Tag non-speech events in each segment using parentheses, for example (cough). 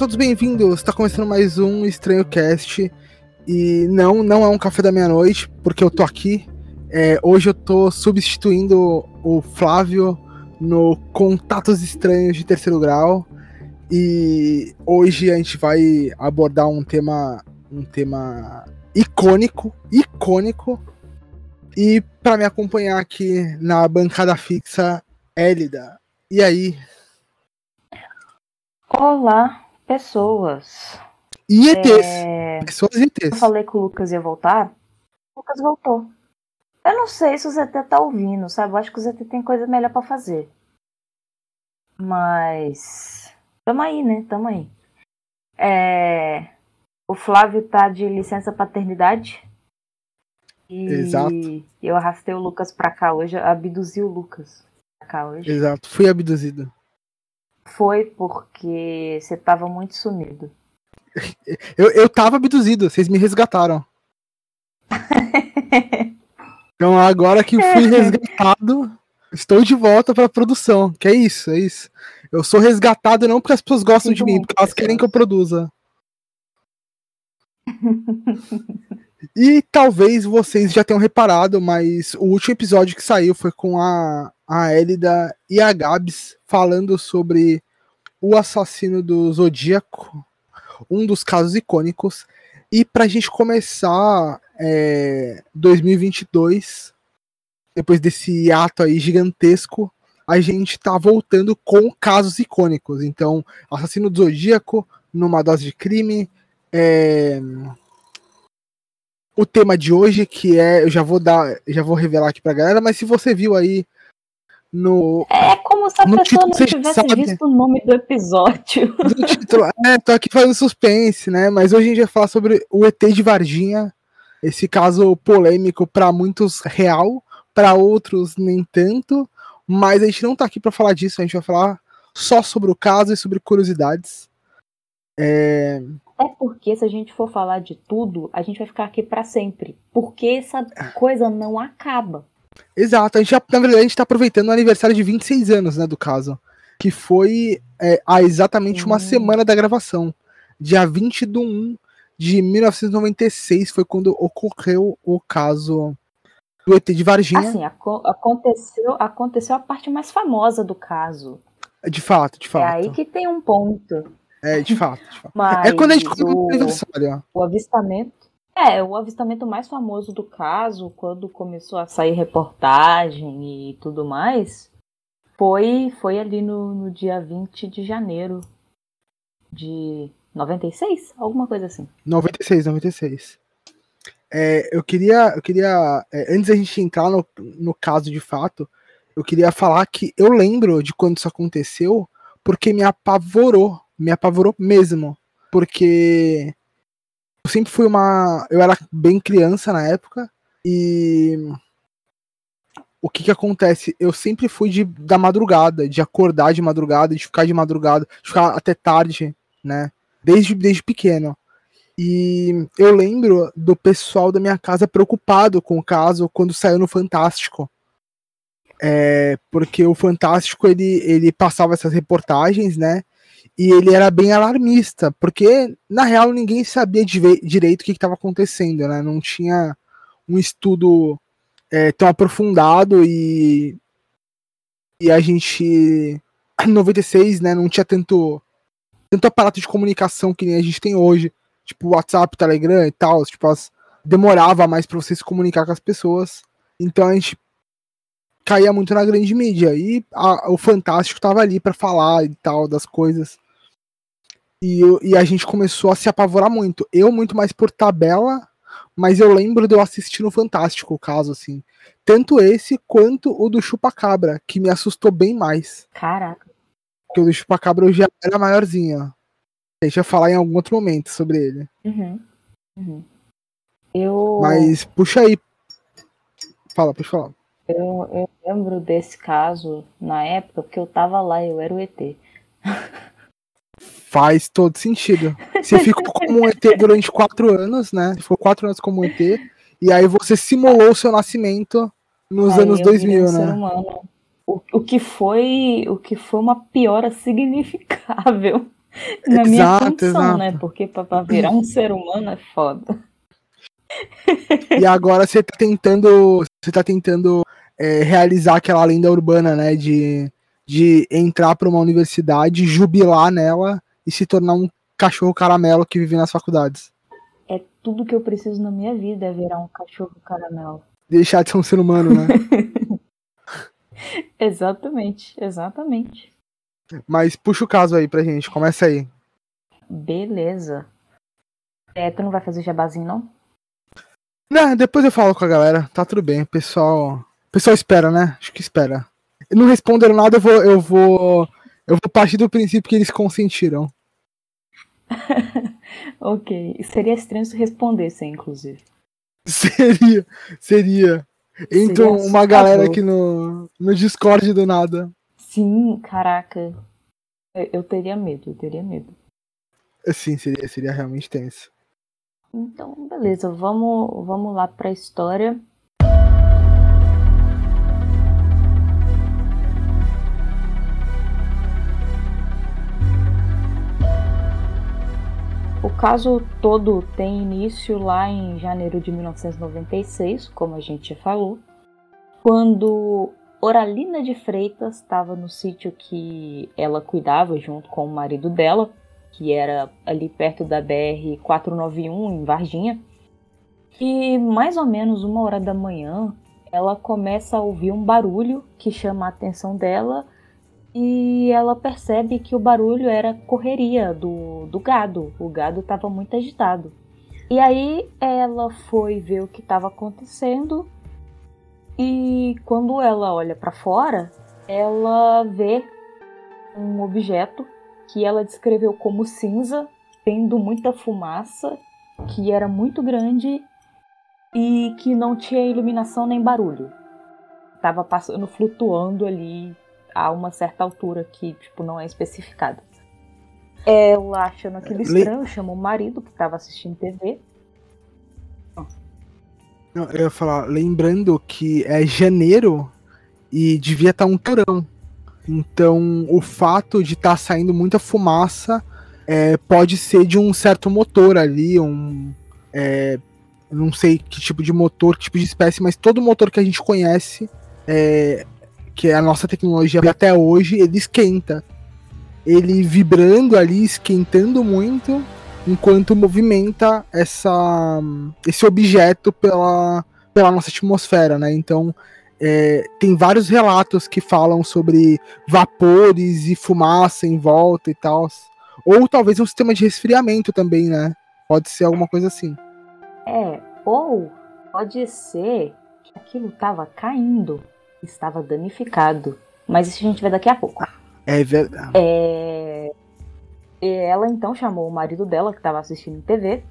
todos bem-vindos. Está começando mais um Estranho Cast. E não, não é um café da meia-noite, porque eu tô aqui. É, hoje eu tô substituindo o Flávio no Contatos Estranhos de Terceiro Grau. E hoje a gente vai abordar um tema, um tema icônico, icônico. E para me acompanhar aqui na bancada fixa, Élida. E aí? Olá, pessoas. E ETs. É... Pessoas e ETs. Eu falei que o Lucas ia voltar. O Lucas voltou. Eu não sei se o ZT tá ouvindo, sabe? Eu acho que o ZT tem coisa melhor para fazer. Mas. Tamo aí, né? Tamo aí. É... O Flávio tá de licença paternidade. E Exato. eu arrastei o Lucas pra cá hoje, abduzi o Lucas pra cá hoje. Exato, fui abduzido. Foi porque você tava muito sumido. Eu, eu tava abduzido, vocês me resgataram. (laughs) então agora que fui resgatado, estou de volta pra produção. Que é isso, é isso. Eu sou resgatado não porque as pessoas gostam de mim, porque elas querem que eu produza. (laughs) e talvez vocês já tenham reparado, mas o último episódio que saiu foi com a, a Elida e a Gabs falando sobre o assassino do Zodíaco, um dos casos icônicos. E para a gente começar é, 2022, depois desse ato aí gigantesco, a gente tá voltando com casos icônicos. Então, assassino do Zodíaco, numa dose de crime. É... O tema de hoje, que é. Eu já vou dar. Já vou revelar aqui pra galera, mas se você viu aí no. É como se a pessoa título, não tivesse sabe, visto o nome do episódio. (laughs) Do título, é, tô aqui fazendo suspense, né? Mas hoje a gente vai falar sobre o ET de Varginha. Esse caso polêmico para muitos real, para outros nem tanto. Mas a gente não tá aqui para falar disso, a gente vai falar só sobre o caso e sobre curiosidades. É... é porque se a gente for falar de tudo, a gente vai ficar aqui para sempre. Porque essa coisa não acaba. Exato, a gente já, na verdade, a gente tá aproveitando o aniversário de 26 anos, né, do caso. Que foi é, há exatamente uma hum. semana da gravação. Dia 20 de 1 de 1996 foi quando ocorreu o caso do ET de Varginha. Assim, aconteceu, aconteceu a parte mais famosa do caso. De fato, de fato. É aí que tem um ponto. É, de fato. De fato. Mas (laughs) é quando a gente o, o aniversário. O avistamento é, o avistamento mais famoso do caso, quando começou a sair reportagem e tudo mais, foi, foi ali no, no dia 20 de janeiro de 96? Alguma coisa assim. 96, 96. É, eu queria, eu queria é, antes da gente entrar no, no caso de fato, eu queria falar que eu lembro de quando isso aconteceu, porque me apavorou, me apavorou mesmo, porque eu sempre fui uma. Eu era bem criança na época e. O que que acontece? Eu sempre fui de, da madrugada, de acordar de madrugada, de ficar de madrugada, de ficar até tarde, né? Desde, desde pequeno. E eu lembro do pessoal da minha casa preocupado com o caso quando saiu no Fantástico. É, porque o Fantástico ele, ele passava essas reportagens, né? E ele era bem alarmista, porque na real ninguém sabia direito o que estava acontecendo, né? Não tinha um estudo é, tão aprofundado e e a gente em 96, né, não tinha tanto tanto aparato de comunicação que nem a gente tem hoje, tipo WhatsApp, Telegram e tal, tipo as, demorava mais para você se comunicar com as pessoas. Então a gente caía muito na grande mídia. E a, o Fantástico tava ali para falar e tal das coisas. E, e a gente começou a se apavorar muito. Eu, muito mais por tabela, mas eu lembro de eu assistir no Fantástico o caso, assim. Tanto esse quanto o do Chupacabra, que me assustou bem mais. Caraca. Porque o do Chupacabra eu já era maiorzinho. A gente vai falar em algum outro momento sobre ele. Uhum. Uhum. Eu. Mas puxa aí. Fala, pode falar. Eu, eu lembro desse caso na época porque eu tava lá, eu era o ET. (laughs) Faz todo sentido. Você (laughs) ficou como um ET durante quatro anos, né? Ficou quatro anos como um ET. E aí você simulou o seu nascimento nos aí anos 2000, um né? O, o, que foi, o que foi uma piora (laughs) significável na exato, minha condição, exato. né? Porque para virar um ser humano é foda. E agora você tá tentando, você tá tentando é, realizar aquela lenda urbana, né? De, de entrar para uma universidade, jubilar nela e se tornar um cachorro caramelo que vive nas faculdades. É tudo que eu preciso na minha vida é virar um cachorro caramelo. Deixar de ser um ser humano, né? (laughs) exatamente, exatamente. Mas puxa o caso aí pra gente, começa aí. Beleza. É, tu não vai fazer jabazinho, não? Não, depois eu falo com a galera. Tá tudo bem. Pessoal. O pessoal espera, né? Acho que espera. Não responderam nada, eu vou. Eu vou. Eu vou partir do princípio que eles consentiram. (laughs) ok. Seria estranho se respondesse, inclusive. Seria, seria. Entra uma galera aqui no, no Discord do nada. Sim, caraca. Eu, eu teria medo, eu teria medo. Sim, seria, seria realmente tenso. Então, beleza, vamos, vamos lá para a história. O caso todo tem início lá em janeiro de 1996, como a gente falou, quando Oralina de Freitas estava no sítio que ela cuidava junto com o marido dela, que era ali perto da BR 491 em Varginha. E mais ou menos uma hora da manhã, ela começa a ouvir um barulho que chama a atenção dela e ela percebe que o barulho era correria do, do gado. O gado estava muito agitado. E aí ela foi ver o que estava acontecendo e quando ela olha para fora, ela vê um objeto que ela descreveu como cinza, tendo muita fumaça, que era muito grande e que não tinha iluminação nem barulho. Tava passando, flutuando ali a uma certa altura que, tipo, não é especificada. Ela achando aquilo estranho, chamou o marido que estava assistindo TV. Não, eu ia falar, lembrando que é janeiro e devia estar tá um torão. Então, o fato de estar tá saindo muita fumaça é, pode ser de um certo motor ali, um. É, não sei que tipo de motor, que tipo de espécie, mas todo motor que a gente conhece, é, que é a nossa tecnologia até hoje, ele esquenta. Ele vibrando ali, esquentando muito, enquanto movimenta essa, esse objeto pela, pela nossa atmosfera, né? Então, é, tem vários relatos que falam sobre vapores e fumaça em volta e tal. Ou talvez um sistema de resfriamento também, né? Pode ser alguma coisa assim. É, ou pode ser que aquilo estava caindo, estava danificado. Mas isso a gente vê daqui a pouco. É verdade. É... Ela então chamou o marido dela, que estava assistindo TV,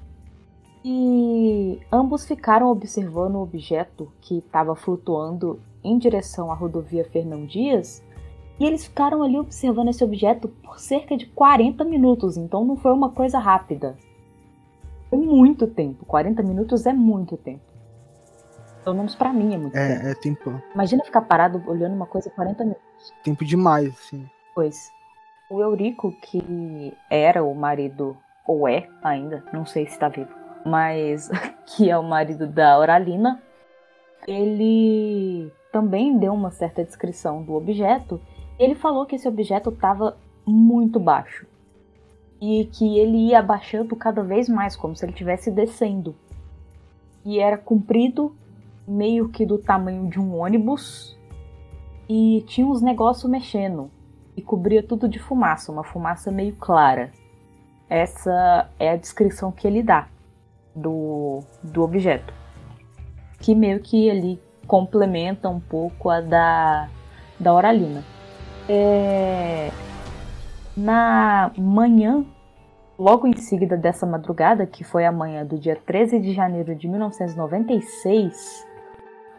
e ambos ficaram observando o objeto que estava flutuando em direção à rodovia Fernão Dias. E eles ficaram ali observando esse objeto por cerca de 40 minutos, então não foi uma coisa rápida. Foi muito tempo. 40 minutos é muito tempo. Pelo menos pra mim é muito é, tempo. É tempo. Imagina ficar parado olhando uma coisa 40 minutos. Tempo demais, sim. Pois. O Eurico, que era o marido, ou é ainda, não sei se está vivo, mas (laughs) que é o marido da Oralina, ele também deu uma certa descrição do objeto. Ele falou que esse objeto estava muito baixo e que ele ia abaixando cada vez mais, como se ele estivesse descendo. E era comprido, meio que do tamanho de um ônibus, e tinha uns negócios mexendo e cobria tudo de fumaça, uma fumaça meio clara. Essa é a descrição que ele dá do, do objeto. Que meio que ele complementa um pouco a da, da Oralina. É, na manhã, logo em seguida dessa madrugada, que foi a manhã do dia 13 de janeiro de 1996,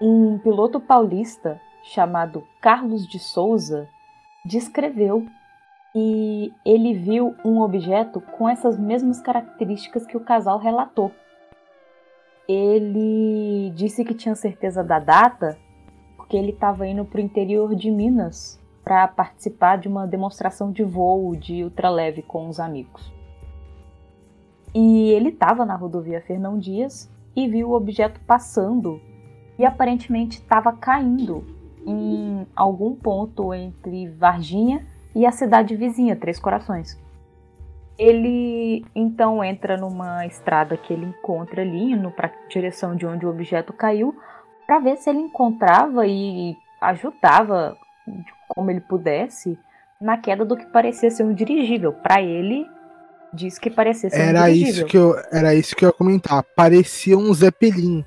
um piloto paulista chamado Carlos de Souza descreveu e ele viu um objeto com essas mesmas características que o casal relatou. Ele disse que tinha certeza da data porque ele estava indo para o interior de Minas para participar de uma demonstração de voo de ultraleve com os amigos. E ele estava na rodovia Fernão Dias e viu o objeto passando e aparentemente estava caindo em algum ponto entre Varginha e a cidade vizinha, Três Corações. Ele então entra numa estrada que ele encontra ali, indo para a direção de onde o objeto caiu, para ver se ele encontrava e ajudava como ele pudesse na queda do que parecia ser um dirigível. Para ele, diz que parecia ser era um dirigível. Isso que eu, era isso que eu ia comentar. Parecia um Zeppelin.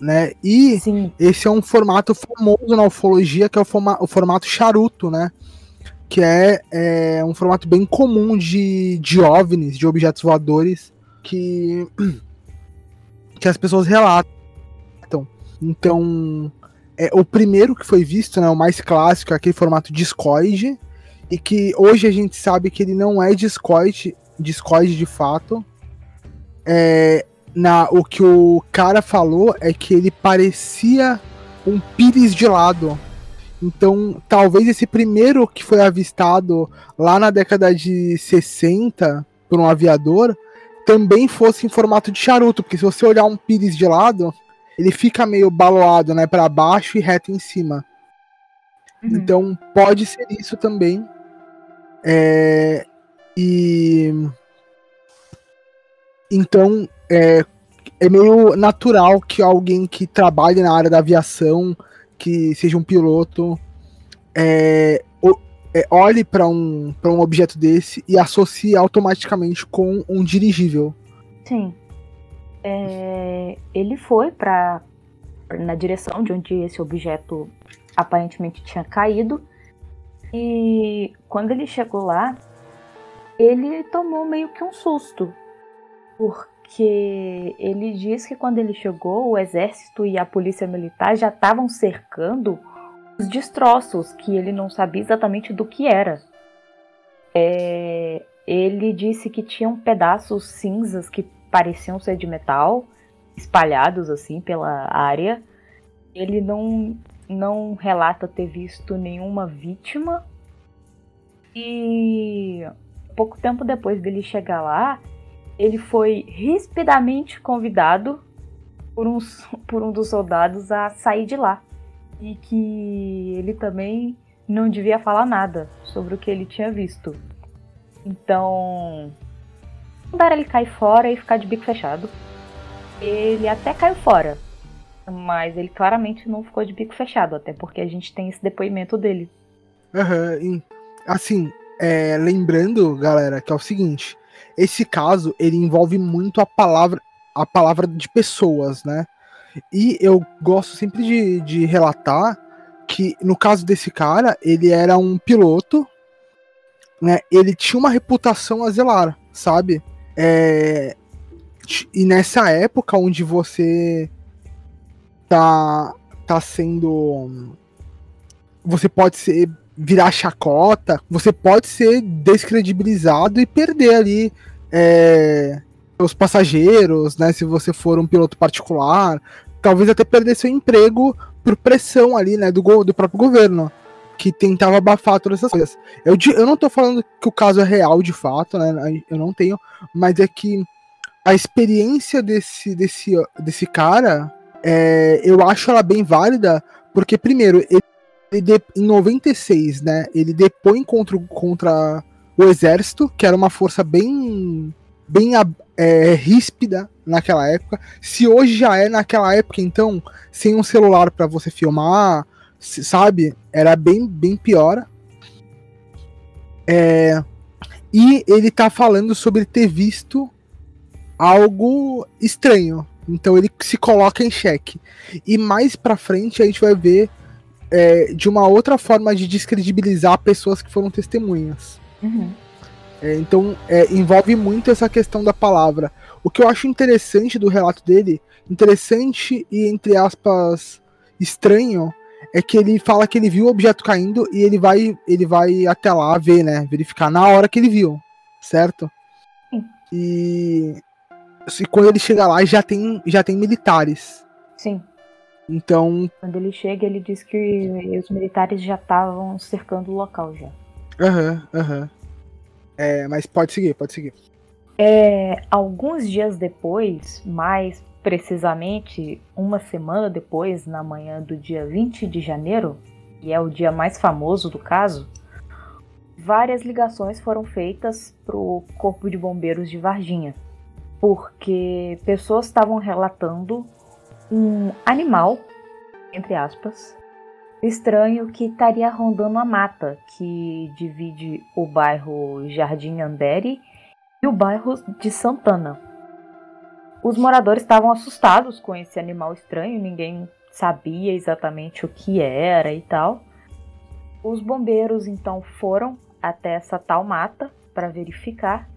Né? E Sim. esse é um formato famoso na ufologia, que é o, forma, o formato charuto, né? Que é, é, um formato bem comum de, de OVNIs, de objetos voadores, que, que as pessoas relatam. Então, é, o primeiro que foi visto, né, o mais clássico, é aquele formato discoide, e que hoje a gente sabe que ele não é discoide, discoide de fato. É, na, o que o cara falou é que ele parecia um pires de lado. Então, talvez esse primeiro que foi avistado lá na década de 60 por um aviador também fosse em formato de charuto, porque se você olhar um pires de lado, ele fica meio baloado, né, para baixo e reto em cima. Uhum. Então pode ser isso também. É, e então é, é meio natural que alguém que trabalhe na área da aviação, que seja um piloto, é, é, olhe para um, um objeto desse e associe automaticamente com um dirigível. Sim é, ele foi para na direção de onde esse objeto aparentemente tinha caído. E quando ele chegou lá, ele tomou meio que um susto, porque ele diz que quando ele chegou, o exército e a polícia militar já estavam cercando os destroços, que ele não sabia exatamente do que era. É, ele disse que tinham pedaços cinzas que pareciam ser de metal, espalhados assim pela área. Ele não, não relata ter visto nenhuma vítima. E pouco tempo depois dele chegar lá, ele foi rispidamente convidado por, uns, (laughs) por um dos soldados a sair de lá. E que ele também não devia falar nada sobre o que ele tinha visto. Então, mandaram ele cair fora e ficar de bico fechado. Ele até caiu fora, mas ele claramente não ficou de bico fechado, até porque a gente tem esse depoimento dele. Uhum. Assim, é, lembrando, galera, que é o seguinte: esse caso ele envolve muito a palavra, a palavra de pessoas, né? E eu gosto sempre de, de relatar que no caso desse cara, ele era um piloto, né? Ele tinha uma reputação a zelar, sabe? É, e nessa época onde você tá, tá sendo. Você pode ser virar chacota, você pode ser descredibilizado e perder ali é, os passageiros, né? Se você for um piloto particular, talvez até perder seu emprego por pressão ali, né? Do, do próprio governo que tentava abafar todas essas coisas. Eu, eu não tô falando que o caso é real de fato, né? Eu não tenho, mas é que a experiência desse, desse, desse cara, é, eu acho ela bem válida, porque, primeiro, ele, ele em 96, né? Ele depõe contra, contra o exército, que era uma força bem, bem é, ríspida naquela época. Se hoje já é naquela época, então, sem um celular para você filmar, sabe? Era bem, bem pior. É, e ele tá falando sobre ter visto algo estranho. Então ele se coloca em xeque. E mais pra frente a gente vai ver é, de uma outra forma de descredibilizar pessoas que foram testemunhas. Uhum. É, então é, envolve muito essa questão da palavra. O que eu acho interessante do relato dele, interessante e entre aspas estranho é que ele fala que ele viu o objeto caindo e ele vai, ele vai até lá ver, né? Verificar na hora que ele viu, certo? Sim. E, e quando ele chega lá já tem, já tem militares. Sim. Então. Quando ele chega, ele diz que os militares já estavam cercando o local já. Aham, uhum, aham. Uhum. É, mas pode seguir, pode seguir. É, alguns dias depois, mais precisamente uma semana depois, na manhã do dia 20 de janeiro, que é o dia mais famoso do caso, várias ligações foram feitas para o Corpo de Bombeiros de Varginha, porque pessoas estavam relatando um animal, entre aspas, estranho que estaria rondando a mata que divide o bairro Jardim Andere e o bairro de Santana. Os moradores estavam assustados com esse animal estranho, ninguém sabia exatamente o que era e tal. Os bombeiros então foram até essa tal mata para verificar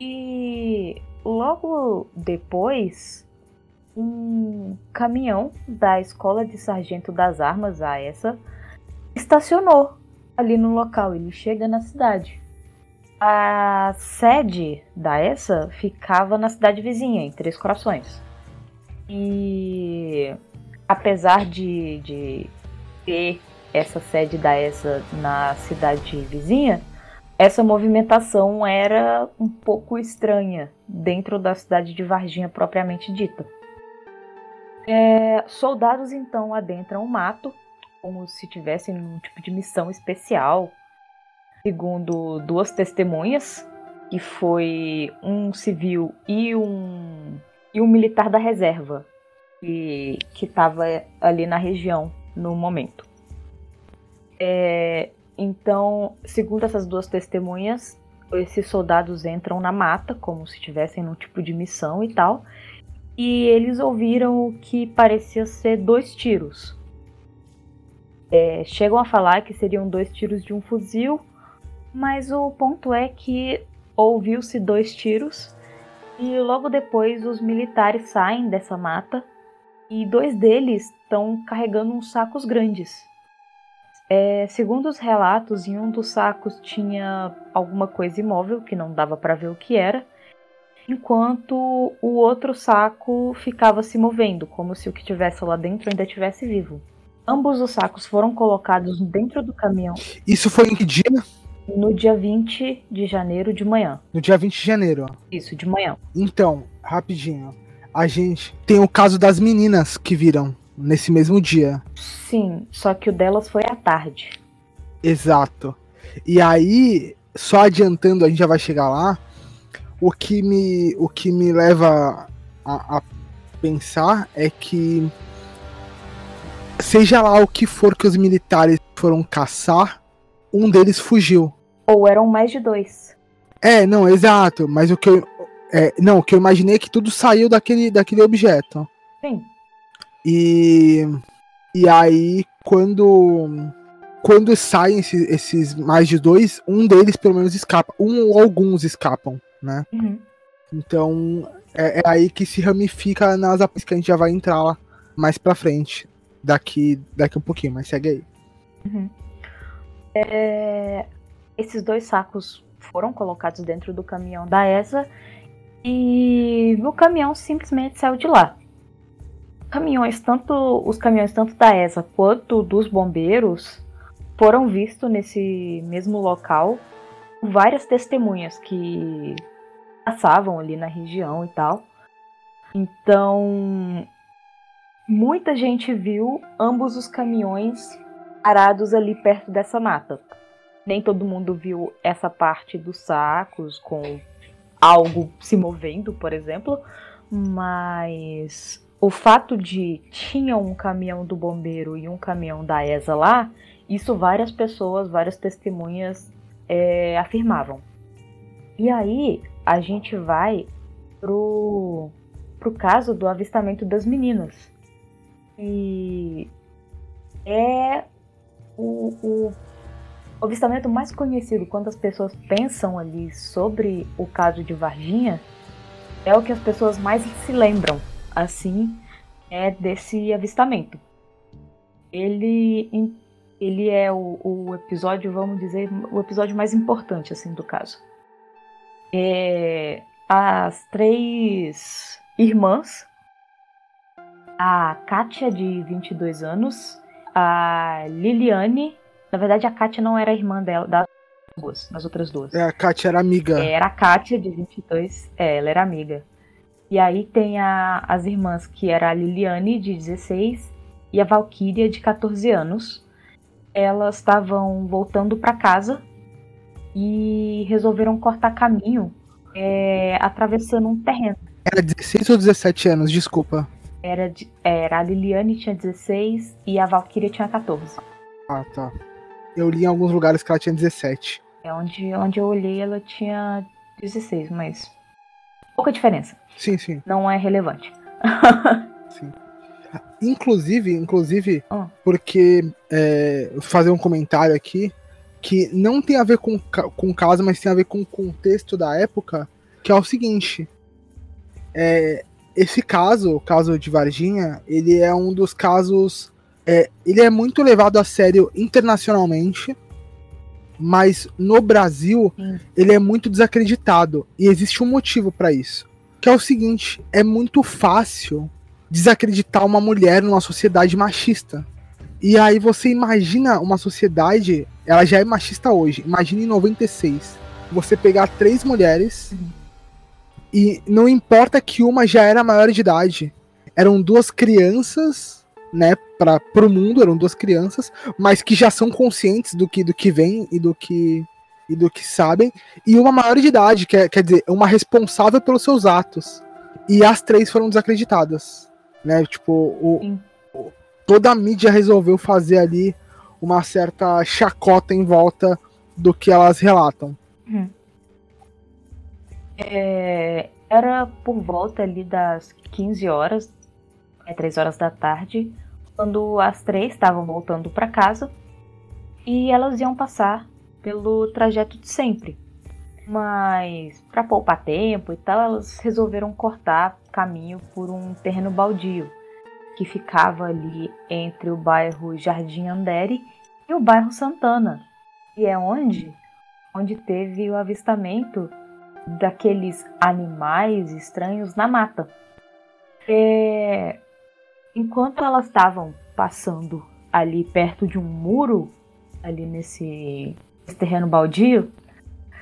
e logo depois um caminhão da Escola de Sargento das Armas, a essa, estacionou ali no local. Ele chega na cidade. A sede da ESA ficava na cidade vizinha, em Três Corações. E apesar de, de ter essa sede da ESA na cidade vizinha, essa movimentação era um pouco estranha dentro da cidade de Varginha propriamente dita. É, soldados então adentram o mato, como se tivessem um tipo de missão especial, segundo duas testemunhas, que foi um civil e um, e um militar da reserva, que estava ali na região no momento. É, então, segundo essas duas testemunhas, esses soldados entram na mata, como se estivessem num tipo de missão e tal, e eles ouviram o que parecia ser dois tiros. É, chegam a falar que seriam dois tiros de um fuzil mas o ponto é que ouviu-se dois tiros e logo depois os militares saem dessa mata e dois deles estão carregando uns sacos grandes. É, segundo os relatos, em um dos sacos tinha alguma coisa imóvel que não dava para ver o que era, enquanto o outro saco ficava se movendo, como se o que tivesse lá dentro ainda estivesse vivo. Ambos os sacos foram colocados dentro do caminhão. Isso foi em que dia? no dia 20 de janeiro de manhã. No dia 20 de janeiro. Isso, de manhã. Então, rapidinho. A gente tem o caso das meninas que viram nesse mesmo dia. Sim, só que o delas foi à tarde. Exato. E aí, só adiantando, a gente já vai chegar lá. O que me, o que me leva a, a pensar é que seja lá o que for que os militares foram caçar, um deles fugiu. Ou eram mais de dois. É, não, exato. Mas o que eu. É, não, o que eu imaginei é que tudo saiu daquele, daquele objeto. Sim. E. E aí, quando. Quando saem esses, esses mais de dois, um deles pelo menos escapa. Um ou alguns escapam, né? Uhum. Então, é, é, aí que se ramifica nas apps que a gente já vai entrar lá mais pra frente. Daqui, daqui um pouquinho, mas segue aí. Uhum. É, esses dois sacos foram colocados dentro do caminhão da ESA e o caminhão simplesmente saiu de lá. Caminhões, tanto os caminhões tanto da ESA quanto dos bombeiros foram vistos nesse mesmo local várias testemunhas que passavam ali na região e tal. Então, muita gente viu ambos os caminhões parados ali perto dessa mata. Nem todo mundo viu essa parte dos sacos com algo se movendo, por exemplo, mas o fato de tinha um caminhão do bombeiro e um caminhão da ESA lá, isso várias pessoas, várias testemunhas é, afirmavam. E aí a gente vai pro, pro caso do avistamento das meninas. E é o, o avistamento mais conhecido quando as pessoas pensam ali sobre o caso de Varginha é o que as pessoas mais se lembram, assim, é desse avistamento. ele, ele é o, o episódio, vamos dizer, o episódio mais importante, assim, do caso. É, as três irmãs, a Kátia, de 22 anos, a Liliane, na verdade a Kátia não era irmã dela, das duas, das outras duas. É, a Kátia era amiga. Era a Kátia, de 22, é, ela era amiga. E aí tem a, as irmãs, que era a Liliane, de 16, e a Valkyria, de 14 anos. Elas estavam voltando para casa e resolveram cortar caminho é, atravessando um terreno. Era 16 ou 17 anos, desculpa. Era, de, era a Liliane tinha 16 e a Valkyria tinha 14. Ah, tá. Eu li em alguns lugares que ela tinha 17. É onde, onde eu olhei ela tinha 16, mas pouca diferença. Sim, sim. Não é relevante. (laughs) sim. Inclusive, inclusive, oh. porque é, fazer um comentário aqui que não tem a ver com, com o caso, mas tem a ver com o contexto da época, que é o seguinte. É, esse caso, o caso de Varginha, ele é um dos casos. É, ele é muito levado a sério internacionalmente, mas no Brasil Sim. ele é muito desacreditado. E existe um motivo para isso. Que é o seguinte: é muito fácil desacreditar uma mulher numa sociedade machista. E aí você imagina uma sociedade, ela já é machista hoje. Imagina em 96, você pegar três mulheres uhum. e não importa que uma já era maior de idade, eram duas crianças, né, para pro mundo, eram duas crianças, mas que já são conscientes do que do que vem e do que e do que sabem, e uma maior de idade, quer, quer dizer, uma responsável pelos seus atos. E as três foram desacreditadas né? Tipo, o, toda a mídia resolveu fazer ali uma certa chacota em volta do que elas relatam. Hum. É, era por volta ali das 15 horas, é, 3 horas da tarde, quando as três estavam voltando para casa e elas iam passar pelo trajeto de sempre. Mas para poupar tempo e tal, elas resolveram cortar caminho por um terreno baldio que ficava ali entre o bairro Jardim Andere e o bairro Santana. E é onde onde teve o avistamento daqueles animais estranhos na mata. É... Enquanto elas estavam passando ali perto de um muro, ali nesse, nesse terreno baldio,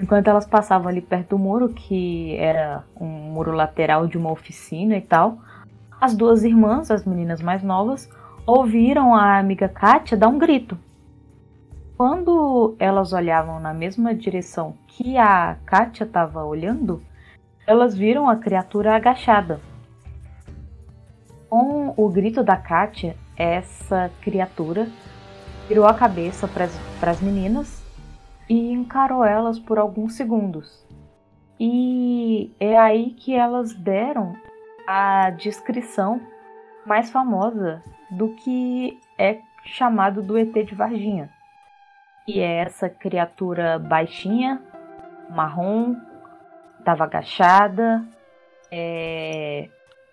Enquanto elas passavam ali perto do muro, que era um muro lateral de uma oficina e tal, as duas irmãs, as meninas mais novas, ouviram a amiga Kátia dar um grito. Quando elas olhavam na mesma direção que a Kátia estava olhando, elas viram a criatura agachada. Com o grito da Kátia, essa criatura virou a cabeça para as meninas e encarou elas por alguns segundos. E é aí que elas deram a descrição mais famosa do que é chamado do ET de Varginha. E é essa criatura baixinha, marrom, estava agachada, é...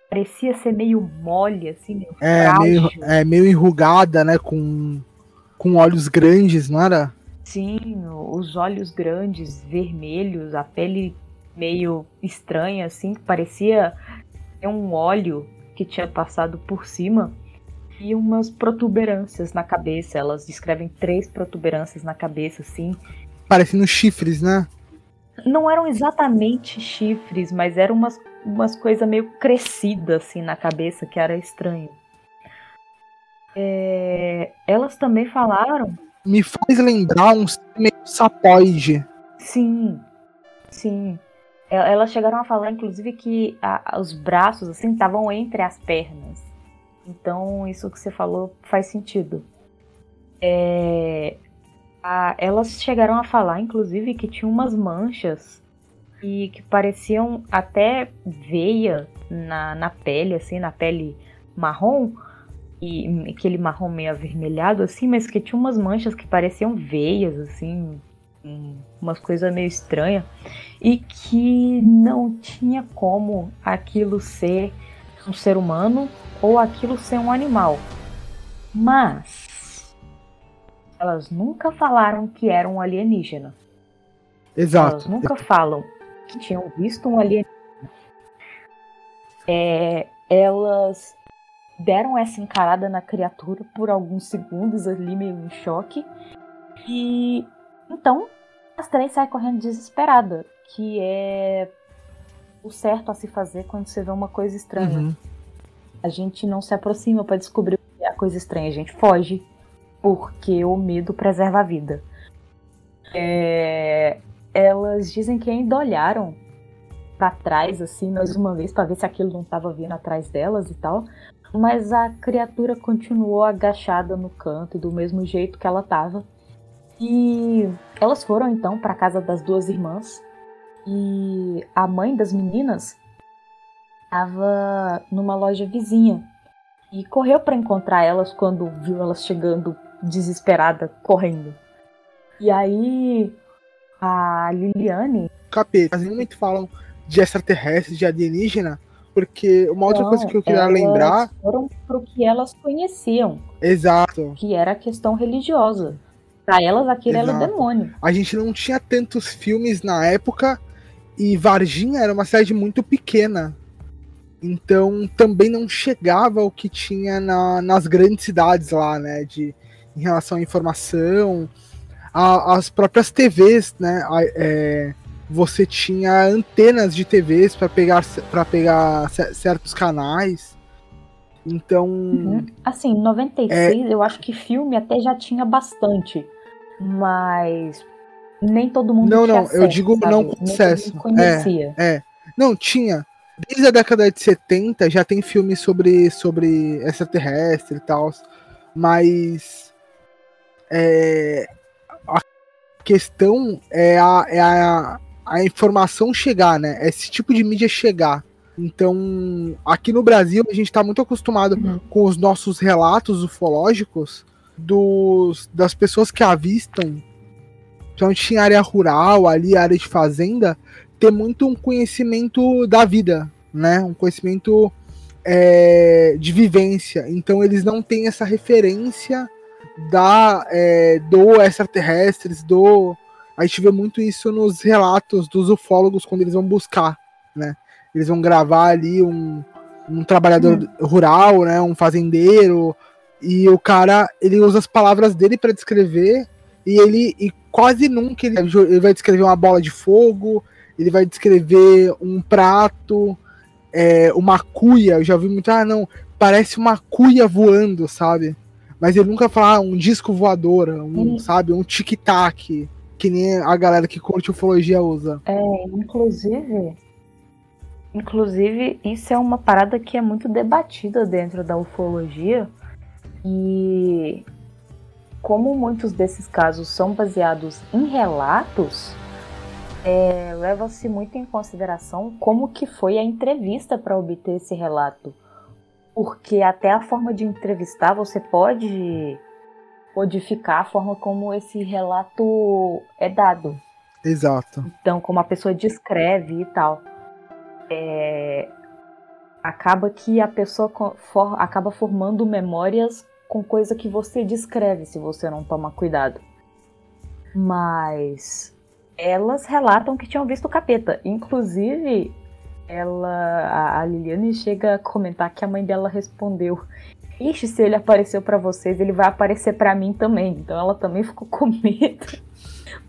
parecia ser meio mole, assim, meio é, meio, é meio enrugada, né, com, com olhos grandes, não era? Sim, os olhos grandes, vermelhos, a pele meio estranha, assim, que parecia um óleo que tinha passado por cima e umas protuberâncias na cabeça. Elas descrevem três protuberâncias na cabeça, assim. Parecendo chifres, né? Não eram exatamente chifres, mas eram umas, umas coisas meio crescidas, assim, na cabeça, que era estranho. É... Elas também falaram me faz lembrar um meio sapoide. Sim, sim. Elas chegaram a falar, inclusive, que a, os braços assim estavam entre as pernas. Então, isso que você falou faz sentido. É, a, elas chegaram a falar, inclusive, que tinha umas manchas e que pareciam até veia na, na pele, assim, na pele marrom, e aquele marrom meio avermelhado assim, mas que tinha umas manchas que pareciam veias assim, umas coisas meio estranhas e que não tinha como aquilo ser um ser humano ou aquilo ser um animal. Mas elas nunca falaram que eram um alienígena. Exato. Elas nunca falam que tinham visto um alienígena. É, elas deram essa encarada na criatura por alguns segundos ali, meio em choque. E então as três saem correndo desesperada, que é o certo a se fazer quando você vê uma coisa estranha. Uhum. A gente não se aproxima para descobrir o que é a coisa estranha, a gente foge, porque o medo preserva a vida. É... Elas dizem que ainda olharam para trás, assim, mais uma vez, para ver se aquilo não estava vindo atrás delas e tal. Mas a criatura continuou agachada no canto, do mesmo jeito que ela estava. E elas foram então para casa das duas irmãs. E a mãe das meninas estava numa loja vizinha e correu para encontrar elas quando viu elas chegando desesperada, correndo. E aí a Liliane. Capeta, muito falam de extraterrestre, de alienígena, porque uma outra Não, coisa que eu queria lembrar. Foram pro que elas conheciam. Exato. Que era a questão religiosa. Para elas aquilo era o demônio. A gente não tinha tantos filmes na época e Varginha era uma cidade muito pequena. Então também não chegava o que tinha na, nas grandes cidades lá, né? De, em relação à informação, a, as próprias TVs, né? A, é, você tinha antenas de TVs para pegar, pra pegar certos canais. Então. Uhum. Assim, em 96, é... eu acho que filme até já tinha bastante mas nem todo mundo Não, não, acesso, eu digo sabe? não com acesso. conhecia. É, é. Não, tinha. Desde a década de 70 já tem filmes sobre, sobre extraterrestre e tal, mas é, a questão é, a, é a, a informação chegar, né? Esse tipo de mídia chegar. Então, aqui no Brasil, a gente está muito acostumado uhum. com os nossos relatos ufológicos dos, das pessoas que avistam, principalmente em área rural, ali, área de fazenda, ter muito um conhecimento da vida, né? Um conhecimento é, de vivência. Então eles não têm essa referência da é, do extraterrestres, do a gente vê muito isso nos relatos dos ufólogos quando eles vão buscar, né? Eles vão gravar ali um, um trabalhador hum. rural, né? Um fazendeiro, e o cara, ele usa as palavras dele para descrever e ele e quase nunca ele, ele, vai descrever uma bola de fogo, ele vai descrever um prato, é, uma cuia. Eu já vi muito, ah, não, parece uma cuia voando, sabe? Mas ele nunca fala ah, um disco voador, um, hum. sabe, um tic-tac, que nem a galera que curte ufologia usa. É, inclusive, inclusive isso é uma parada que é muito debatida dentro da ufologia e como muitos desses casos são baseados em relatos, é, leva-se muito em consideração como que foi a entrevista para obter esse relato. Porque até a forma de entrevistar você pode modificar a forma como esse relato é dado. Exato. Então, como a pessoa descreve e tal. É, acaba que a pessoa for, acaba formando memórias com coisa que você descreve se você não toma cuidado. Mas elas relatam que tinham visto o capeta. Inclusive, ela, a Liliane chega a comentar que a mãe dela respondeu: Ixi, se ele apareceu para vocês, ele vai aparecer para mim também. Então ela também ficou com medo.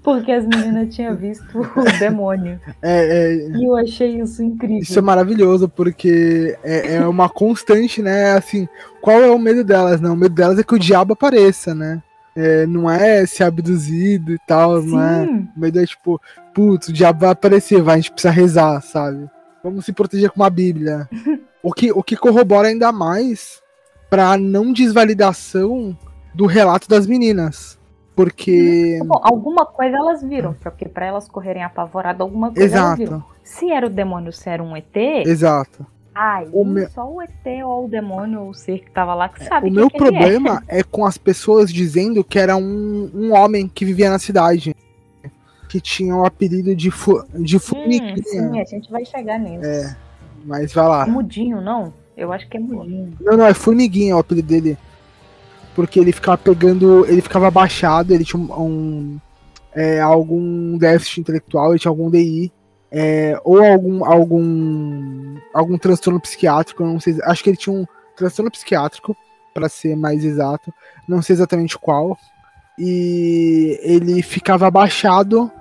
Porque as meninas tinham visto o (laughs) demônio. É, é, e eu achei isso incrível. Isso é maravilhoso, porque é, é, uma constante, né? Assim, qual é o medo delas? Né? O medo delas é que o diabo apareça, né? É, não é ser abduzido e tal, Sim. não é? O medo é tipo, putz, o diabo vai aparecer, vai, a gente precisa rezar, sabe? Vamos se proteger com uma Bíblia. (laughs) o, que, o que corrobora ainda mais pra não desvalidação do relato das meninas. Porque. Bom, alguma coisa elas viram, porque para elas correrem apavoradas, alguma coisa Exato. elas viram. Se era o demônio, se era um ET. Exato. Aí o me... só o ET ou o demônio ou o ser que tava lá que sabe. O meu problema é. (laughs) é. com as pessoas dizendo que era um, um homem que vivia na cidade. Que tinha o apelido de, fu de hum, formiguinha. Hum, sim, a gente vai chegar nisso. É, mas vai lá. Mudinho, não? Eu acho que é mudinho. Não, não, é formiguinha o apelido dele. Porque ele ficava pegando. Ele ficava abaixado, ele tinha um. é, algum déficit intelectual, ele tinha algum DI. É, ou algum, algum algum transtorno psiquiátrico, não sei, acho que ele tinha um transtorno psiquiátrico, para ser mais exato, não sei exatamente qual, e ele ficava abaixado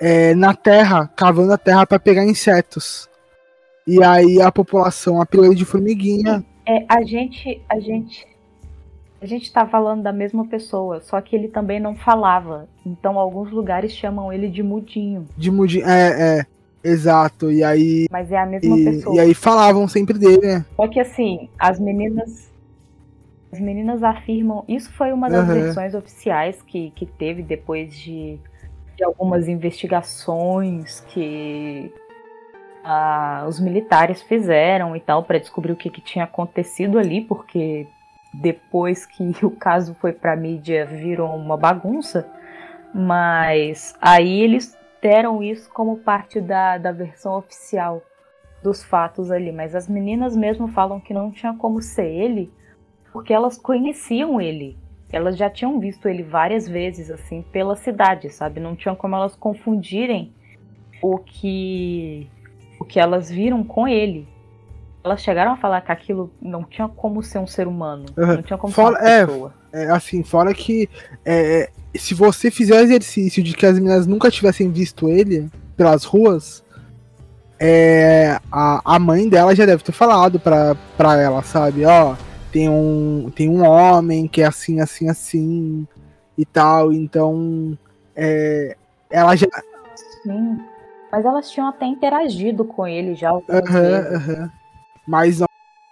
é, na terra, cavando a terra para pegar insetos. E aí a população apelou de formiguinha. É, a gente, a gente, a gente tá falando da mesma pessoa, só que ele também não falava. Então alguns lugares chamam ele de mudinho. De mudinho, é, é. Exato, e aí. Mas é a mesma e, pessoa. E aí falavam sempre dele, né? Só que assim, as meninas. As meninas afirmam. Isso foi uma das uhum. versões oficiais que, que teve depois de, de algumas investigações que ah, os militares fizeram e tal, para descobrir o que, que tinha acontecido ali, porque depois que (laughs) o caso foi para mídia virou uma bagunça. Mas aí eles deram isso como parte da, da versão oficial dos fatos ali. Mas as meninas mesmo falam que não tinha como ser ele, porque elas conheciam ele. Elas já tinham visto ele várias vezes, assim, pela cidade, sabe? Não tinha como elas confundirem o que o que elas viram com ele. Elas chegaram a falar que aquilo não tinha como ser um ser humano, uhum. não tinha como fora, ser uma pessoa. É, é, assim, fora que é, se você fizer o exercício de que as meninas nunca tivessem visto ele pelas ruas, é, a, a mãe dela já deve ter falado pra, pra ela, sabe? Ó, tem um, tem um homem que é assim, assim, assim e tal. Então, é, ela já. Sim. Mas elas tinham até interagido com ele já. Uhum, uhum. Mas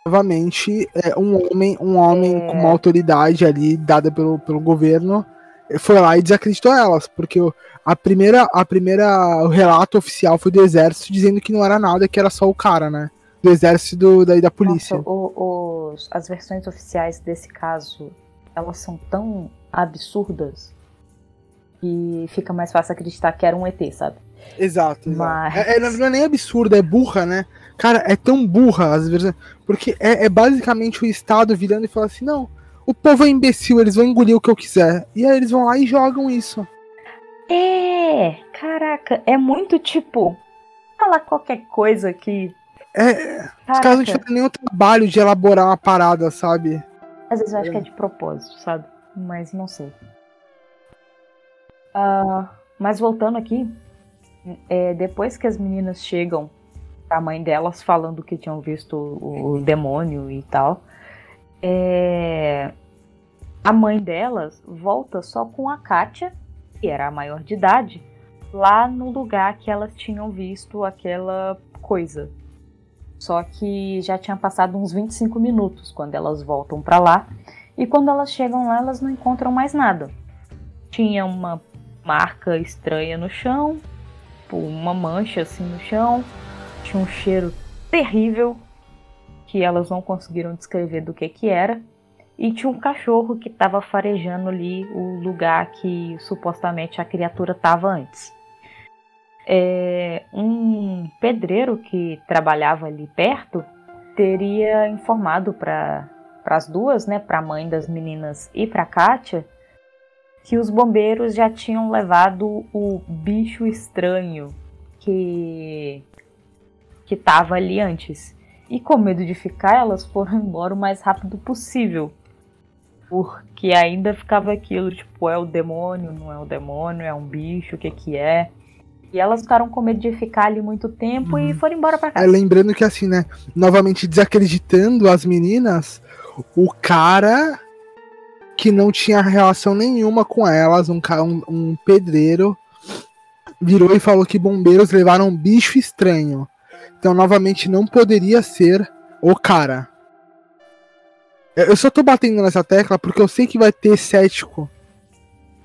novamente, é um homem, um homem é... com uma autoridade ali dada pelo, pelo governo foi lá e desacreditou elas, porque a primeira, a primeira, o relato oficial foi do exército dizendo que não era nada, que era só o cara, né? Do exército do, da, da polícia. Nossa, o, os, as versões oficiais desse caso, elas são tão absurdas que fica mais fácil acreditar que era um ET, sabe? Exato. exato. Mas... É, é, não é nem absurda, é burra, né? Cara, é tão burra às vezes, porque é, é basicamente o Estado virando e falando assim, não, o povo é imbecil, eles vão engolir o que eu quiser. E aí eles vão lá e jogam isso. É, caraca, é muito tipo. Falar qualquer coisa que. É. Caraca. Os caras não tiveram nenhum trabalho de elaborar uma parada, sabe? Às vezes eu acho é. que é de propósito, sabe? Mas não sei. Uh, mas voltando aqui, é, depois que as meninas chegam, a mãe delas falando que tinham visto o, demônio e tal, é, a mãe delas volta só com a Kátia, que era a maior de idade, lá no lugar que elas tinham visto aquela coisa. Só que já tinha passado uns 25 minutos quando elas voltam para lá. E quando elas chegam lá, elas não encontram mais nada. Tinha uma marca estranha no chão, uma mancha assim no chão, um cheiro terrível que elas não conseguiram descrever do que que era. E tinha um cachorro que estava farejando ali o lugar que supostamente a criatura estava antes. É, um pedreiro que trabalhava ali perto teria informado para as duas, né, para a mãe das meninas e para Kátia, que os bombeiros já tinham levado o bicho estranho que que estava ali antes. E com medo de ficar, elas foram (laughs) embora o mais rápido possível. Porque ainda ficava aquilo, tipo, é o demônio, não é o demônio, é um bicho, o que que é. E elas ficaram com medo de ficar ali muito tempo uhum. e foram embora pra casa. É, lembrando que assim, né, novamente desacreditando as meninas, o cara que não tinha relação nenhuma com elas, um, um, um pedreiro, virou e falou que bombeiros levaram um bicho estranho. Então, novamente, não poderia ser o cara. Eu só tô batendo nessa tecla porque eu sei que vai ter cético.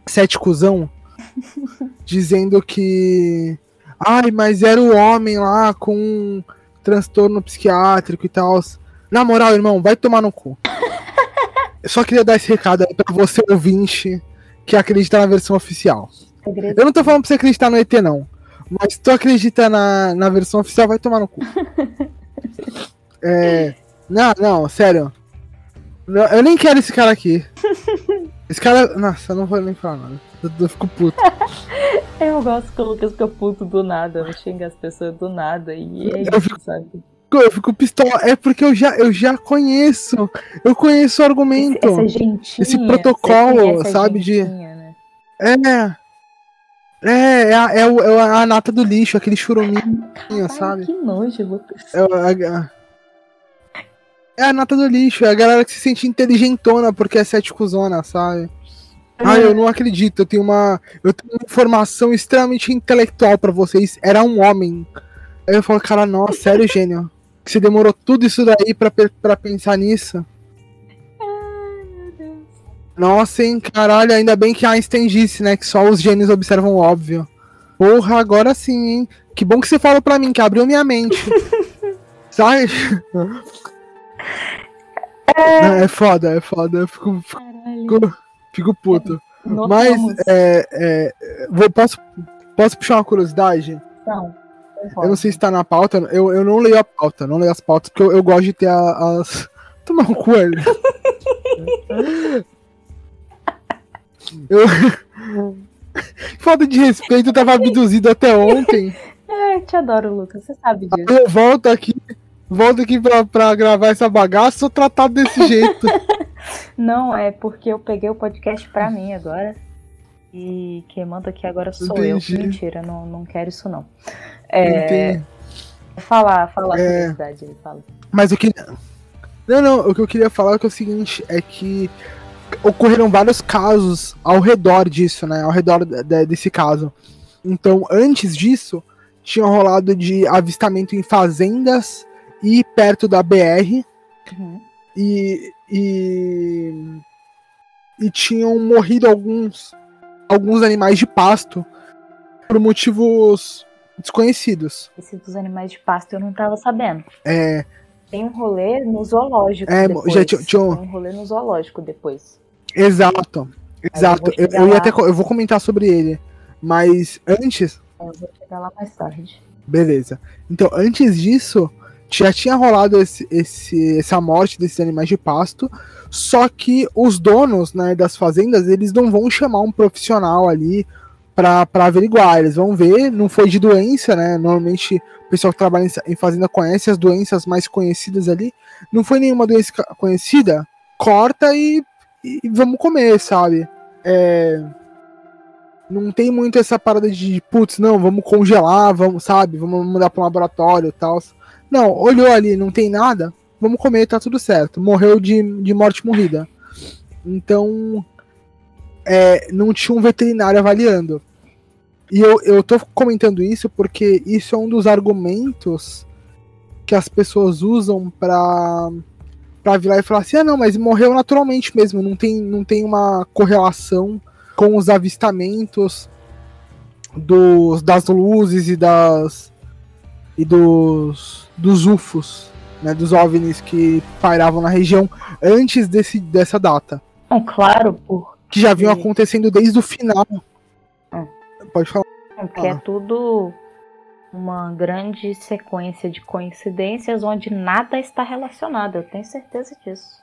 Céticozão. (laughs) dizendo que. Ai, mas era o homem lá com um transtorno psiquiátrico e tal. Na moral, irmão, vai tomar no cu. (laughs) Eu só queria dar esse recado aí pra você, ouvinte, que acredita na versão oficial. Eu não tô falando pra você acreditar no ET, não. Mas tu acredita na, na versão oficial, vai tomar no cu. (laughs) é, não, não, sério. Eu nem quero esse cara aqui. Esse cara. Nossa, eu não vou nem falar nada. Eu, eu fico puto. (laughs) eu gosto que o Lucas fica puto do nada, não xinga as pessoas do nada. E é eu isso, fico, sabe? Eu fico pistola. É porque eu já, eu já conheço. Eu conheço o argumento. Esse, gentinha, esse protocolo, sabe? De. Né? É. É, é a, é, é a nata do lixo, aquele churuminho, sabe? Que nojo, Lucas. É, a, é a nata do lixo, é a galera que se sente inteligentona porque é céticozona, sabe? Ah, eu não acredito, eu tenho uma. Eu tenho uma informação extremamente intelectual para vocês. Era um homem. Aí eu falo, cara, nossa, sério, gênio. Que você demorou tudo isso daí pra, pra pensar nisso? Nossa, hein, caralho, ainda bem que Einstein disse, né, que só os gênios observam o óbvio. Porra, agora sim, hein? Que bom que você falou pra mim, que abriu minha mente. (laughs) Sabe? É... é foda, é foda. Eu fico, fico, fico puto. Mas, é, é, vou, posso, posso puxar uma curiosidade? Não. Eu não sei se tá na pauta, eu, eu não leio a pauta, não leio as pautas, porque eu, eu gosto de ter a, as. (laughs) Tomar um coelho. (laughs) Eu... (laughs) Falta de respeito, eu tava abduzido até ontem. É, eu te adoro, Lucas, você sabe disso. eu volto aqui, volto aqui pra, pra gravar essa bagaça, sou tratado desse (laughs) jeito. Não, é porque eu peguei o podcast pra mim agora. E quem manda aqui agora sou Entendi. eu. Mentira, não, não quero isso não. É. Falar, falar é... a verdade, ele fala. Mas o que. Não, não, o que eu queria falar é, que é o seguinte, é que ocorreram vários casos ao redor disso, né? Ao redor de, desse caso. Então, antes disso, tinha rolado de avistamento em fazendas e perto da BR. Uhum. E, e, e tinham morrido alguns, alguns animais de pasto por motivos desconhecidos. Esse dos animais de pasto eu não tava sabendo. É. Tem um rolê no zoológico. É, depois. já tinha, tinha. Tem um rolê no zoológico depois. Exato. Exato. Eu, eu, eu, até, eu vou comentar sobre ele. Mas antes. É, eu vou chegar lá mais tarde. Beleza. Então, antes disso, já tinha rolado esse, esse, essa morte desses animais de pasto. Só que os donos né, das fazendas, eles não vão chamar um profissional ali para averiguar. Eles vão ver, não foi de doença, né? Normalmente o pessoal que trabalha em fazenda conhece as doenças mais conhecidas ali. Não foi nenhuma doença conhecida, corta e e vamos comer, sabe? É, não tem muito essa parada de, putz, não, vamos congelar, vamos, sabe? Vamos mandar para um laboratório e tal. Não, olhou ali, não tem nada, vamos comer, tá tudo certo. Morreu de, de morte morrida. Então, é, não tinha um veterinário avaliando. E eu, eu tô comentando isso porque isso é um dos argumentos que as pessoas usam pra vir lá e falar assim: ah, não, mas morreu naturalmente mesmo, não tem, não tem uma correlação com os avistamentos dos, das luzes e das. e dos. dos UFOs, né, dos OVNIs que pairavam na região antes desse, dessa data. É claro, por. Que já vinham acontecendo desde o final. É. Pode falar. É, porque é tudo uma grande sequência de coincidências onde nada está relacionado. Eu tenho certeza disso.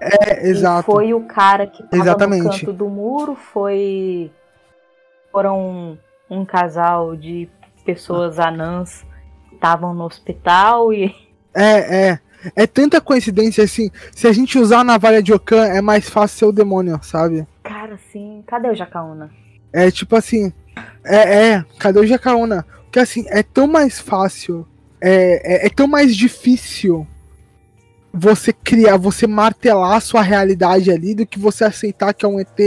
É, exato. E foi o cara que estava no canto do muro, foi foram um, um casal de pessoas anãs que estavam no hospital e é, é. É tanta coincidência assim. Se a gente usar a navalha de Okan, é mais fácil ser o demônio, sabe? Cara, sim. Cadê o Jacaúna? É tipo assim. É, é. Cadê o Jacaúna? que assim, é tão mais fácil, é, é, é, tão mais difícil você criar, você martelar a sua realidade ali do que você aceitar que é um ET.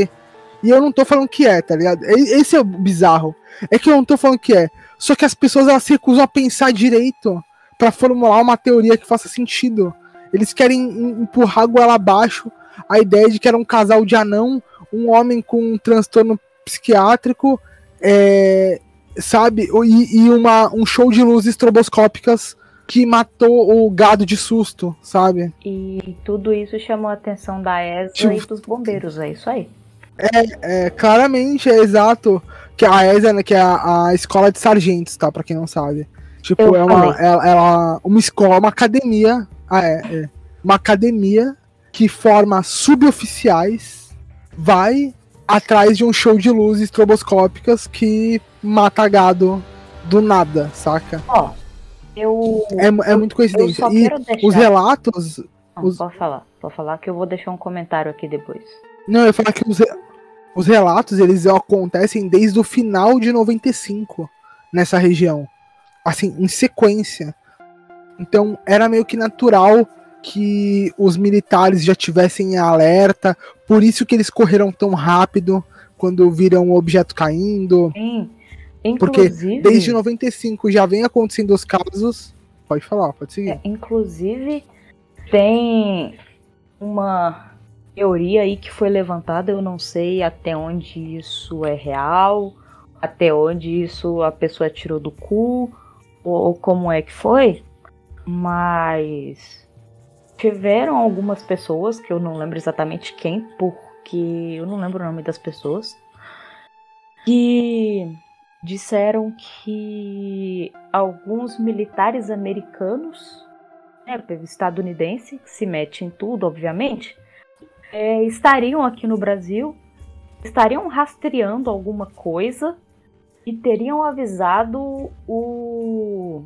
E eu não tô falando que é, tá ligado? Esse é o bizarro. É que eu não tô falando que é. Só que as pessoas elas se recusam a pensar direito para formular uma teoria que faça sentido. Eles querem empurrar goela abaixo a ideia de que era um casal de anão, um homem com um transtorno psiquiátrico, é, sabe? E, e, uma, um show de luzes estroboscópicas que matou o gado de susto, sabe? E tudo isso chamou a atenção da ESA tipo, e dos bombeiros, é isso aí. É, é, claramente, é exato. Que a ESA, né, que é a, a escola de sargentos, tá? Pra quem não sabe. Tipo, Eu é uma, ela, ela, uma escola, uma academia. Ah, é, é, Uma academia que forma suboficiais vai atrás de um show de luzes estroboscópicas que mata gado do nada, saca? Ó, eu. É, é muito coincidência. eu E deixar- os relatos. Não, os- Pode falar, pode falar que eu vou deixar um comentário aqui depois. Não, eu ia falar que os, os relatos eles acontecem desde o final de 95 nessa região. Assim, em sequência. Então era meio que natural que os militares já tivessem em alerta, por isso que eles correram tão rápido quando viram o objeto caindo. Sim. Porque Inclusive, Desde 95 já vem acontecendo os casos. Pode falar, pode seguir. é, inclusive tem uma teoria aí que foi levantada, eu não sei até onde isso é real, até onde isso a pessoa tirou do cu, ou, como é que foi, mas tiveram algumas pessoas, que eu não lembro exatamente quem, porque eu não lembro o nome das pessoas, que disseram que alguns militares americanos, né, estadunidense, que se mete em tudo, obviamente, é, estariam aqui no Brasil, estariam rastreando alguma coisa teriam avisado o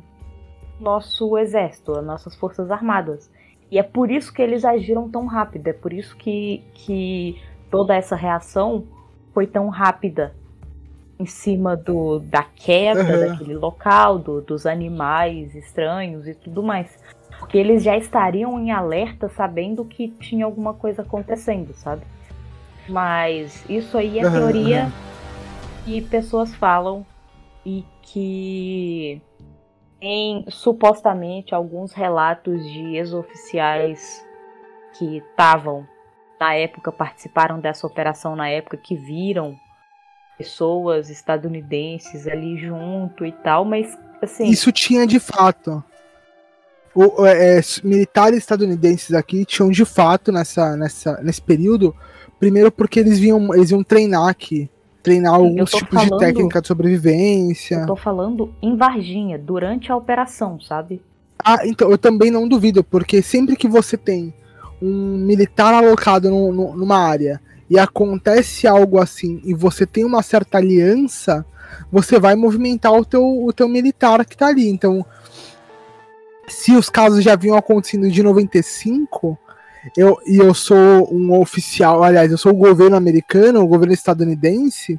nosso exército, as nossas forças armadas. E é por isso que eles agiram tão rápido, é por isso que, que toda essa reação foi tão rápida em cima do, da queda Uhum. daquele local, do- dos animais estranhos e tudo mais. Porque eles já estariam em alerta sabendo que tinha alguma coisa acontecendo, sabe? Mas isso aí é Uhum, teoria. Que pessoas falam e que em supostamente alguns relatos de ex-oficiais que estavam na época, participaram dessa operação na época, que viram pessoas estadunidenses ali junto e tal, mas assim. Isso tinha de fato. O- é, s- militares estadunidenses aqui tinham de fato nessa, nessa, nesse período. Primeiro porque eles vinham, eles iam treinar aqui. Treinar alguns tipos de falando- técnica de sobrevivência. Eu tô falando em Varginha, durante a operação, sabe? Ah, então eu também não duvido, porque sempre que você tem um militar alocado num- num- numa área e acontece algo assim e você tem uma certa aliança, você vai movimentar o teu, o teu militar que tá ali. Então, se os casos já vinham acontecendo de 95, eu, e eu sou um oficial, aliás, eu sou o governo americano, o governo estadunidense,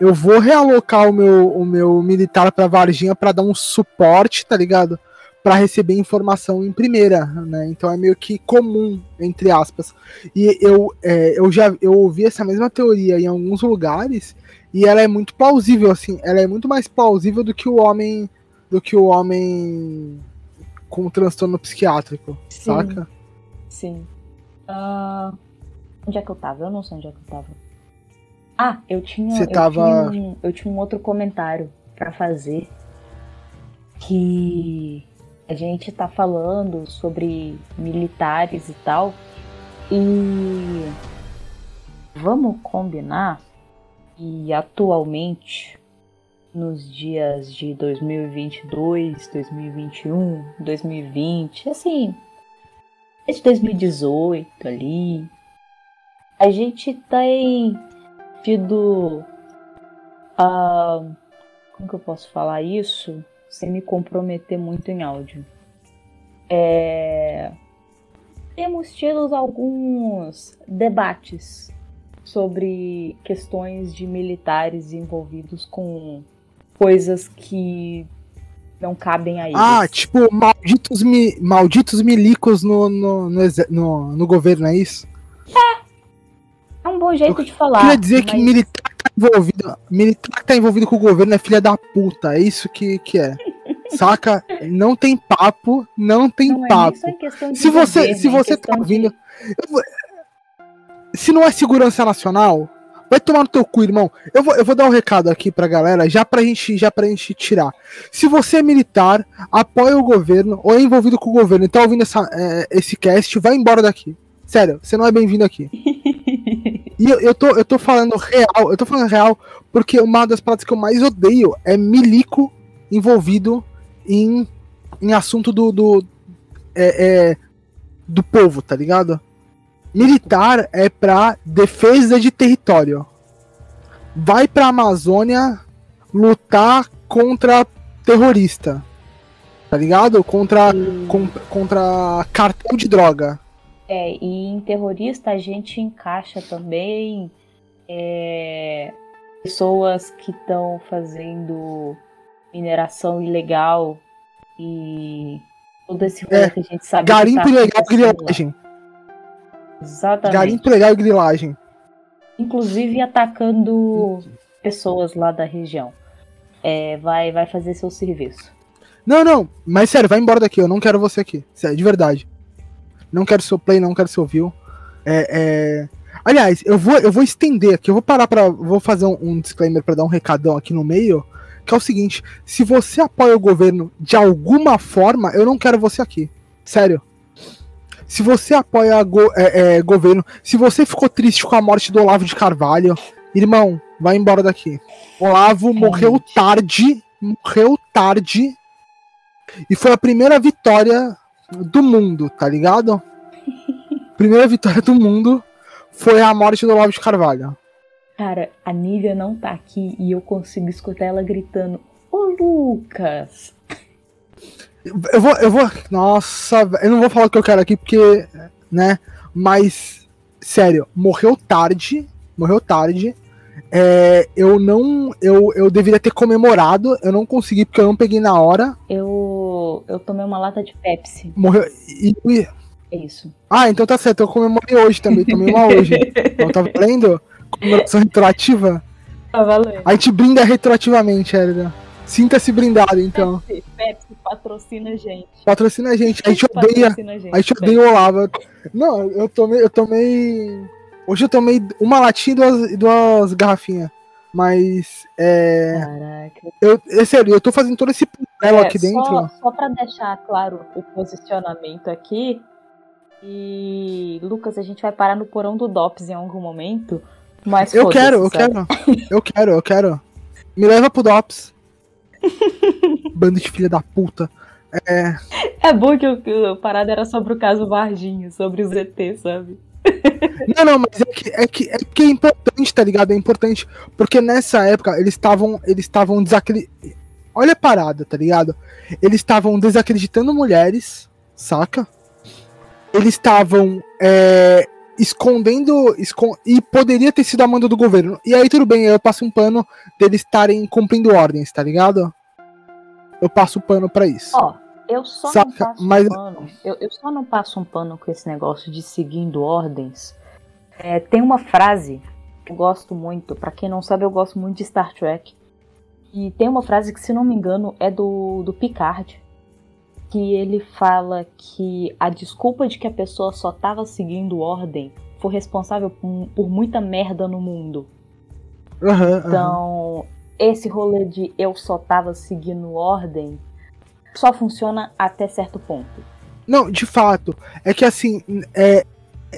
eu vou realocar o meu, o meu militar pra Varginha pra dar um suporte, tá ligado? Pra receber informação em primeira, né? Então é meio que comum, entre aspas. E eu, é, eu já eu ouvi essa mesma teoria em alguns lugares e ela é muito plausível, assim. Ela é muito mais plausível do que o homem do que o homem com transtorno psiquiátrico, Sim. saca? Sim. Ah, onde é que eu tava? Eu não sei onde é que eu tava. Ah, eu tinha. Você eu tava- Tinha um, eu tinha um outro comentário pra fazer. Que a gente tá falando sobre militares e tal. E vamos combinar que atualmente, nos dias de 2022, 2021, 2020, assim, desde 2018 ali, a gente tem tido. ah, como que eu posso falar isso sem me comprometer muito em áudio? É, temos tido alguns debates sobre questões de militares envolvidos com coisas que não cabem a eles. Ah, tipo, malditos, mi, malditos milicos no, no, no, no, no governo, é isso? é um bom jeito de falar. Queria dizer que mas- militar que tá envolvido, militar que tá envolvido com o governo é filha da puta, é isso que, que é. (laughs) Saca? Não tem papo, não tem não é papo. de Se você, governo, se é você tá questão de- ouvindo. eu vou- Se não é segurança nacional, vai tomar no teu cu, irmão. Eu vou, eu vou dar um recado aqui pra galera, já pra gente, já pra gente tirar. Se você é militar, apoia o governo ou é envolvido com o governo e tá ouvindo essa, é, esse cast, vai embora daqui. Sério, você não é bem-vindo aqui. (laughs) E eu, eu, tô, eu tô falando real, eu tô falando real porque uma das paradas que eu mais odeio é milico envolvido em, em assunto do, do, é, é, do povo, tá ligado? Militar é pra defesa de território. Vai pra Amazônia lutar contra terrorista. Tá ligado? Contra, E- com- contra cartel de droga. É, e em terrorista a gente encaixa também é, pessoas que estão fazendo mineração ilegal e todo esse rolê É, que a gente sabe. Garimpo que tá ilegal e grilagem. Exatamente. Garimpo ilegal e grilagem. Inclusive atacando pessoas lá da região. É, vai, vai fazer seu serviço. Não, não, mas sério, vai embora daqui, eu não quero você aqui. Sério, de verdade. Não quero seu play, não quero seu view. É, é... Aliás, eu vou, eu vou estender aqui, eu vou parar pra. Vou fazer um, um disclaimer pra dar um recadão aqui no meio. Que é o seguinte: se você apoia o governo de alguma forma, eu não quero você aqui. Sério. Se você apoia go- é, é, governo, se você ficou triste com a morte do Olavo de Carvalho, irmão, vai embora daqui. Olavo morreu Realmente. tarde, morreu tarde e foi a primeira vitória do mundo, tá ligado? (laughs) primeira vitória do mundo foi a morte do Olavo de Carvalho. Cara, a Nívia não tá aqui e eu consigo escutar ela gritando: Ô Lucas! Eu vou, eu vou. Nossa, eu não vou falar o que eu quero aqui porque, né? Mas, sério, morreu tarde. Morreu tarde. É, eu não. Eu, eu deveria ter comemorado. Eu não consegui porque eu não peguei na hora. Eu, eu tomei uma lata de Pepsi. Morreu. E, É isso. ah, então tá certo. Eu comemorei hoje também. Tomei uma hoje. (laughs) Então tá valendo? Comemoração retroativa. Tá valendo. A gente brinda retroativamente, Elida. Sinta-se brindado, então. Pepsi, Pepsi patrocina a gente. Patrocina a gente. A gente odeia. A gente. A gente odeia o Olavo. Não, eu tomei, eu tomei. Hoje eu tomei uma latinha e duas, duas garrafinhas. Mas é. Caraca. Eu, é sério, eu tô fazendo todo esse papel É, aqui dentro. Só, só pra deixar claro o posicionamento aqui. E Lucas, a gente vai parar no porão do DOPS em algum momento. Mas eu quero, eu sabe? quero. Eu quero, eu quero. Me leva pro DOPS. (laughs) Bando de filha da puta. É. É bom que, o- parada era sobre o caso Varginho, sobre os ET, sabe? Não, não, mas é que é, que, é que é importante, tá ligado? É importante. Porque nessa época eles estavam. Eles estavam desacreditando. Olha a parada, tá ligado? Eles estavam desacreditando mulheres, saca? Eles estavam é, escondendo. escon- E poderia ter sido a manda do governo. E aí tudo bem, eu passo um pano deles estarem cumprindo ordens, tá ligado? Eu passo o pano pra isso. Ó, eu só Saca, não passo mas- um pano. Eu, eu só não passo um pano com esse negócio de seguindo ordens. É, tem uma frase que eu gosto muito. Pra quem não sabe, eu gosto muito de Star Trek. E tem uma frase que, se não me engano, é do, do Picard. Que ele fala que a desculpa de que a pessoa só tava seguindo ordem foi responsável por, por muita merda no mundo. Aham. Então, esse rolê de eu só tava seguindo ordem só funciona até certo ponto. Não, de fato. É que assim, é,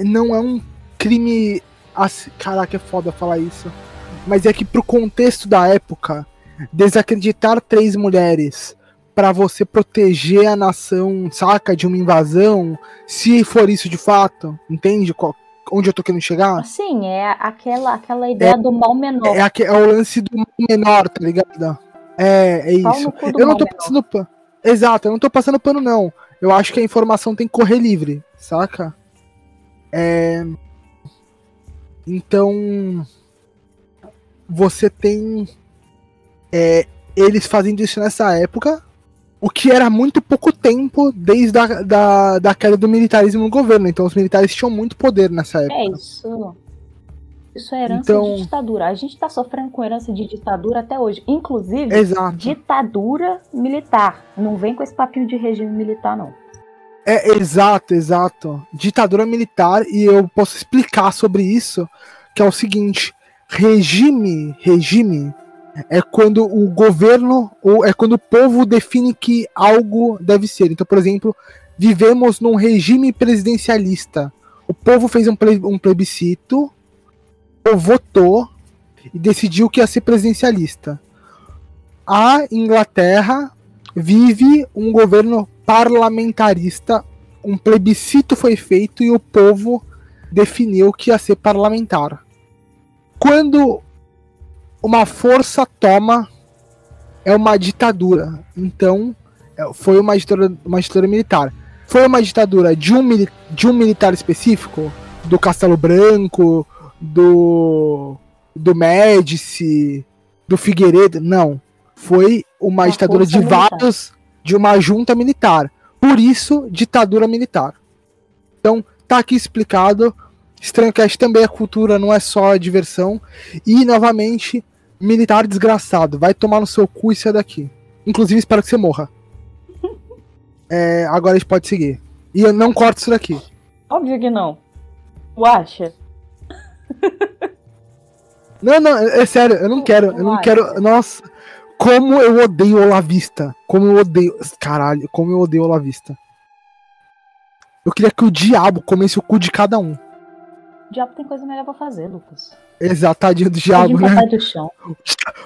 não é um crime. Assim, caraca, é foda falar isso. Mas é que pro contexto da época, desacreditar três mulheres pra você proteger a nação, saca, de uma invasão, se for isso de fato, entende qual- onde eu tô querendo chegar? Assim, é aquela, aquela ideia do mal menor. É, é o lance do menor, tá ligado? É, é isso. Eu não mal tô passando pano. Exato, eu não tô passando pano, não. Eu acho que a informação tem que correr livre, saca? É... Então. Você tem. é, eles fazendo isso nessa época. O que era muito pouco tempo desde a da, da queda do militarismo no governo. Então os militares tinham muito poder nessa época. É isso. Isso é herança Então- de ditadura. A gente tá sofrendo com herança de ditadura até hoje. Inclusive, Exato. ditadura militar. Não vem com esse papinho de regime militar, não. É, exato, exato. Ditadura militar, e eu posso explicar sobre isso, que é o seguinte: regime, regime é quando o governo, ou é quando o povo define que algo deve ser. Então, por exemplo, vivemos num regime presidencialista. O povo fez um, ple- um plebiscito, ou votou e decidiu que ia ser presidencialista. A Inglaterra vive um governo parlamentarista. Um plebiscito foi feito e o povo definiu que ia ser parlamentar. Quando uma força toma, é uma ditadura. Então, é, foi uma ditadura, uma ditadura militar. Foi uma ditadura de um, de um militar específico? Do Castelo Branco, do, do Médici, do Figueiredo? Não. Foi uma, uma ditadura de militar. vários, de uma junta militar. Por isso, ditadura militar. Então, tá aqui explicado. Estranhocast também é cultura, não é só diversão. E, novamente, militar desgraçado. Vai tomar no seu cu e sair daqui. Inclusive, espero que você morra. (laughs) É, agora a gente pode seguir. E eu não corto isso daqui. Óbvio que não. Tu acha? (laughs) Não, não, é, é sério, eu não quero, eu não quero. Nossa, como eu odeio Olavista. Como eu odeio. Caralho, como eu odeio Olavista. Eu queria que o diabo comesse o cu de cada um. O diabo tem coisa melhor pra fazer, Lucas. Exato, tadinho do diabo, né? Do chão. (laughs)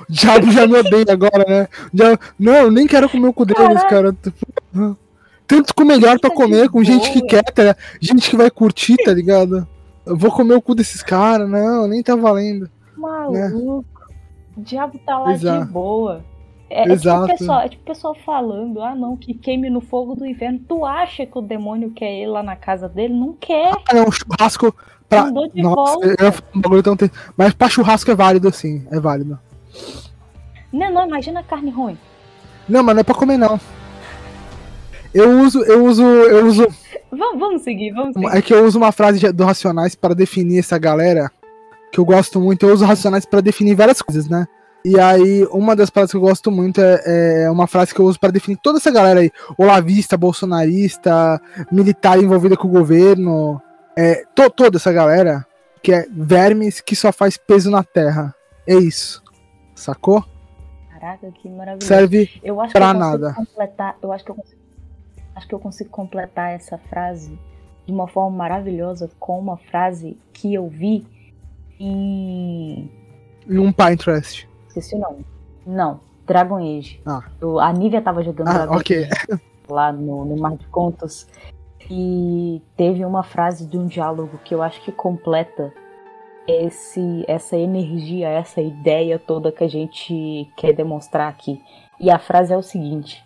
O diabo já me odeia agora, né? Já... Não, eu nem quero comer o cu deles, cara. Tanto com melhor pra comer, com gente que quer, tá? gente que vai curtir, tá ligado? Eu vou comer o cu desses caras, não, nem tá valendo. Maluco. Né? O diabo tá lá Exato. de boa. É, é, tipo pessoal, é tipo pessoal falando, ah não, que queime no fogo do inferno. Tu acha que o demônio quer ir lá na casa dele? Não quer. Ah, é um churrasco pra. de Nossa, volta. Eu, um bagulho tão Mas pra churrasco é válido, assim. É válido. Não, não, imagina carne ruim. Não, mas não é pra comer, não. Eu uso, eu uso, eu uso. Vamos, vamos seguir, vamos seguir. É que eu uso uma frase do Racionais para definir essa galera que eu gosto muito. Eu uso Racionais para definir várias coisas, né? E aí, uma das frases que eu gosto muito é, é uma frase que eu uso para definir toda essa galera aí: olavista, bolsonarista, militar envolvida com o governo, é, to, toda essa galera que é vermes que só faz peso na terra. É isso. Sacou? Caraca, que maravilhoso. Serve eu acho pra nada. Completar, eu acho que eu consigo, acho que eu consigo completar essa frase de uma forma maravilhosa com uma frase que eu vi em. Em um Pinterest. Esqueci o nome. Não, Dragon Age. Ah. Eu, a Nívia tava jogando ah, Dragon okay. Age lá no, no Mar de Contos. E teve uma frase de um diálogo que eu acho que completa esse, essa energia, essa ideia toda que a gente quer demonstrar aqui. E a frase é o seguinte: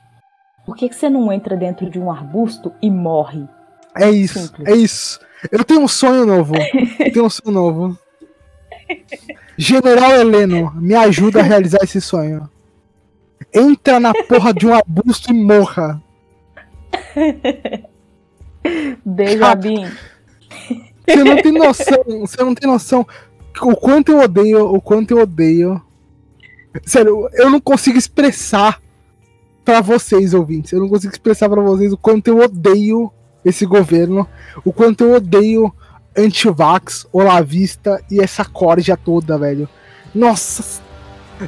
Por que, que você não entra dentro de um arbusto e morre? É isso, Simples. é isso. Eu tenho um sonho novo. Eu (laughs) tenho um sonho novo. General Heleno, me ajuda a realizar esse sonho. Entra na porra de um arbusto e morra. (laughs) Beijo, Abin. Você não tem noção, você não tem noção o quanto eu odeio, o quanto eu odeio. Sério, eu não consigo expressar para vocês, ouvintes. Eu não consigo expressar para vocês o quanto eu odeio esse governo, o quanto eu odeio antivax, olavista e essa corja toda, velho. Nossa,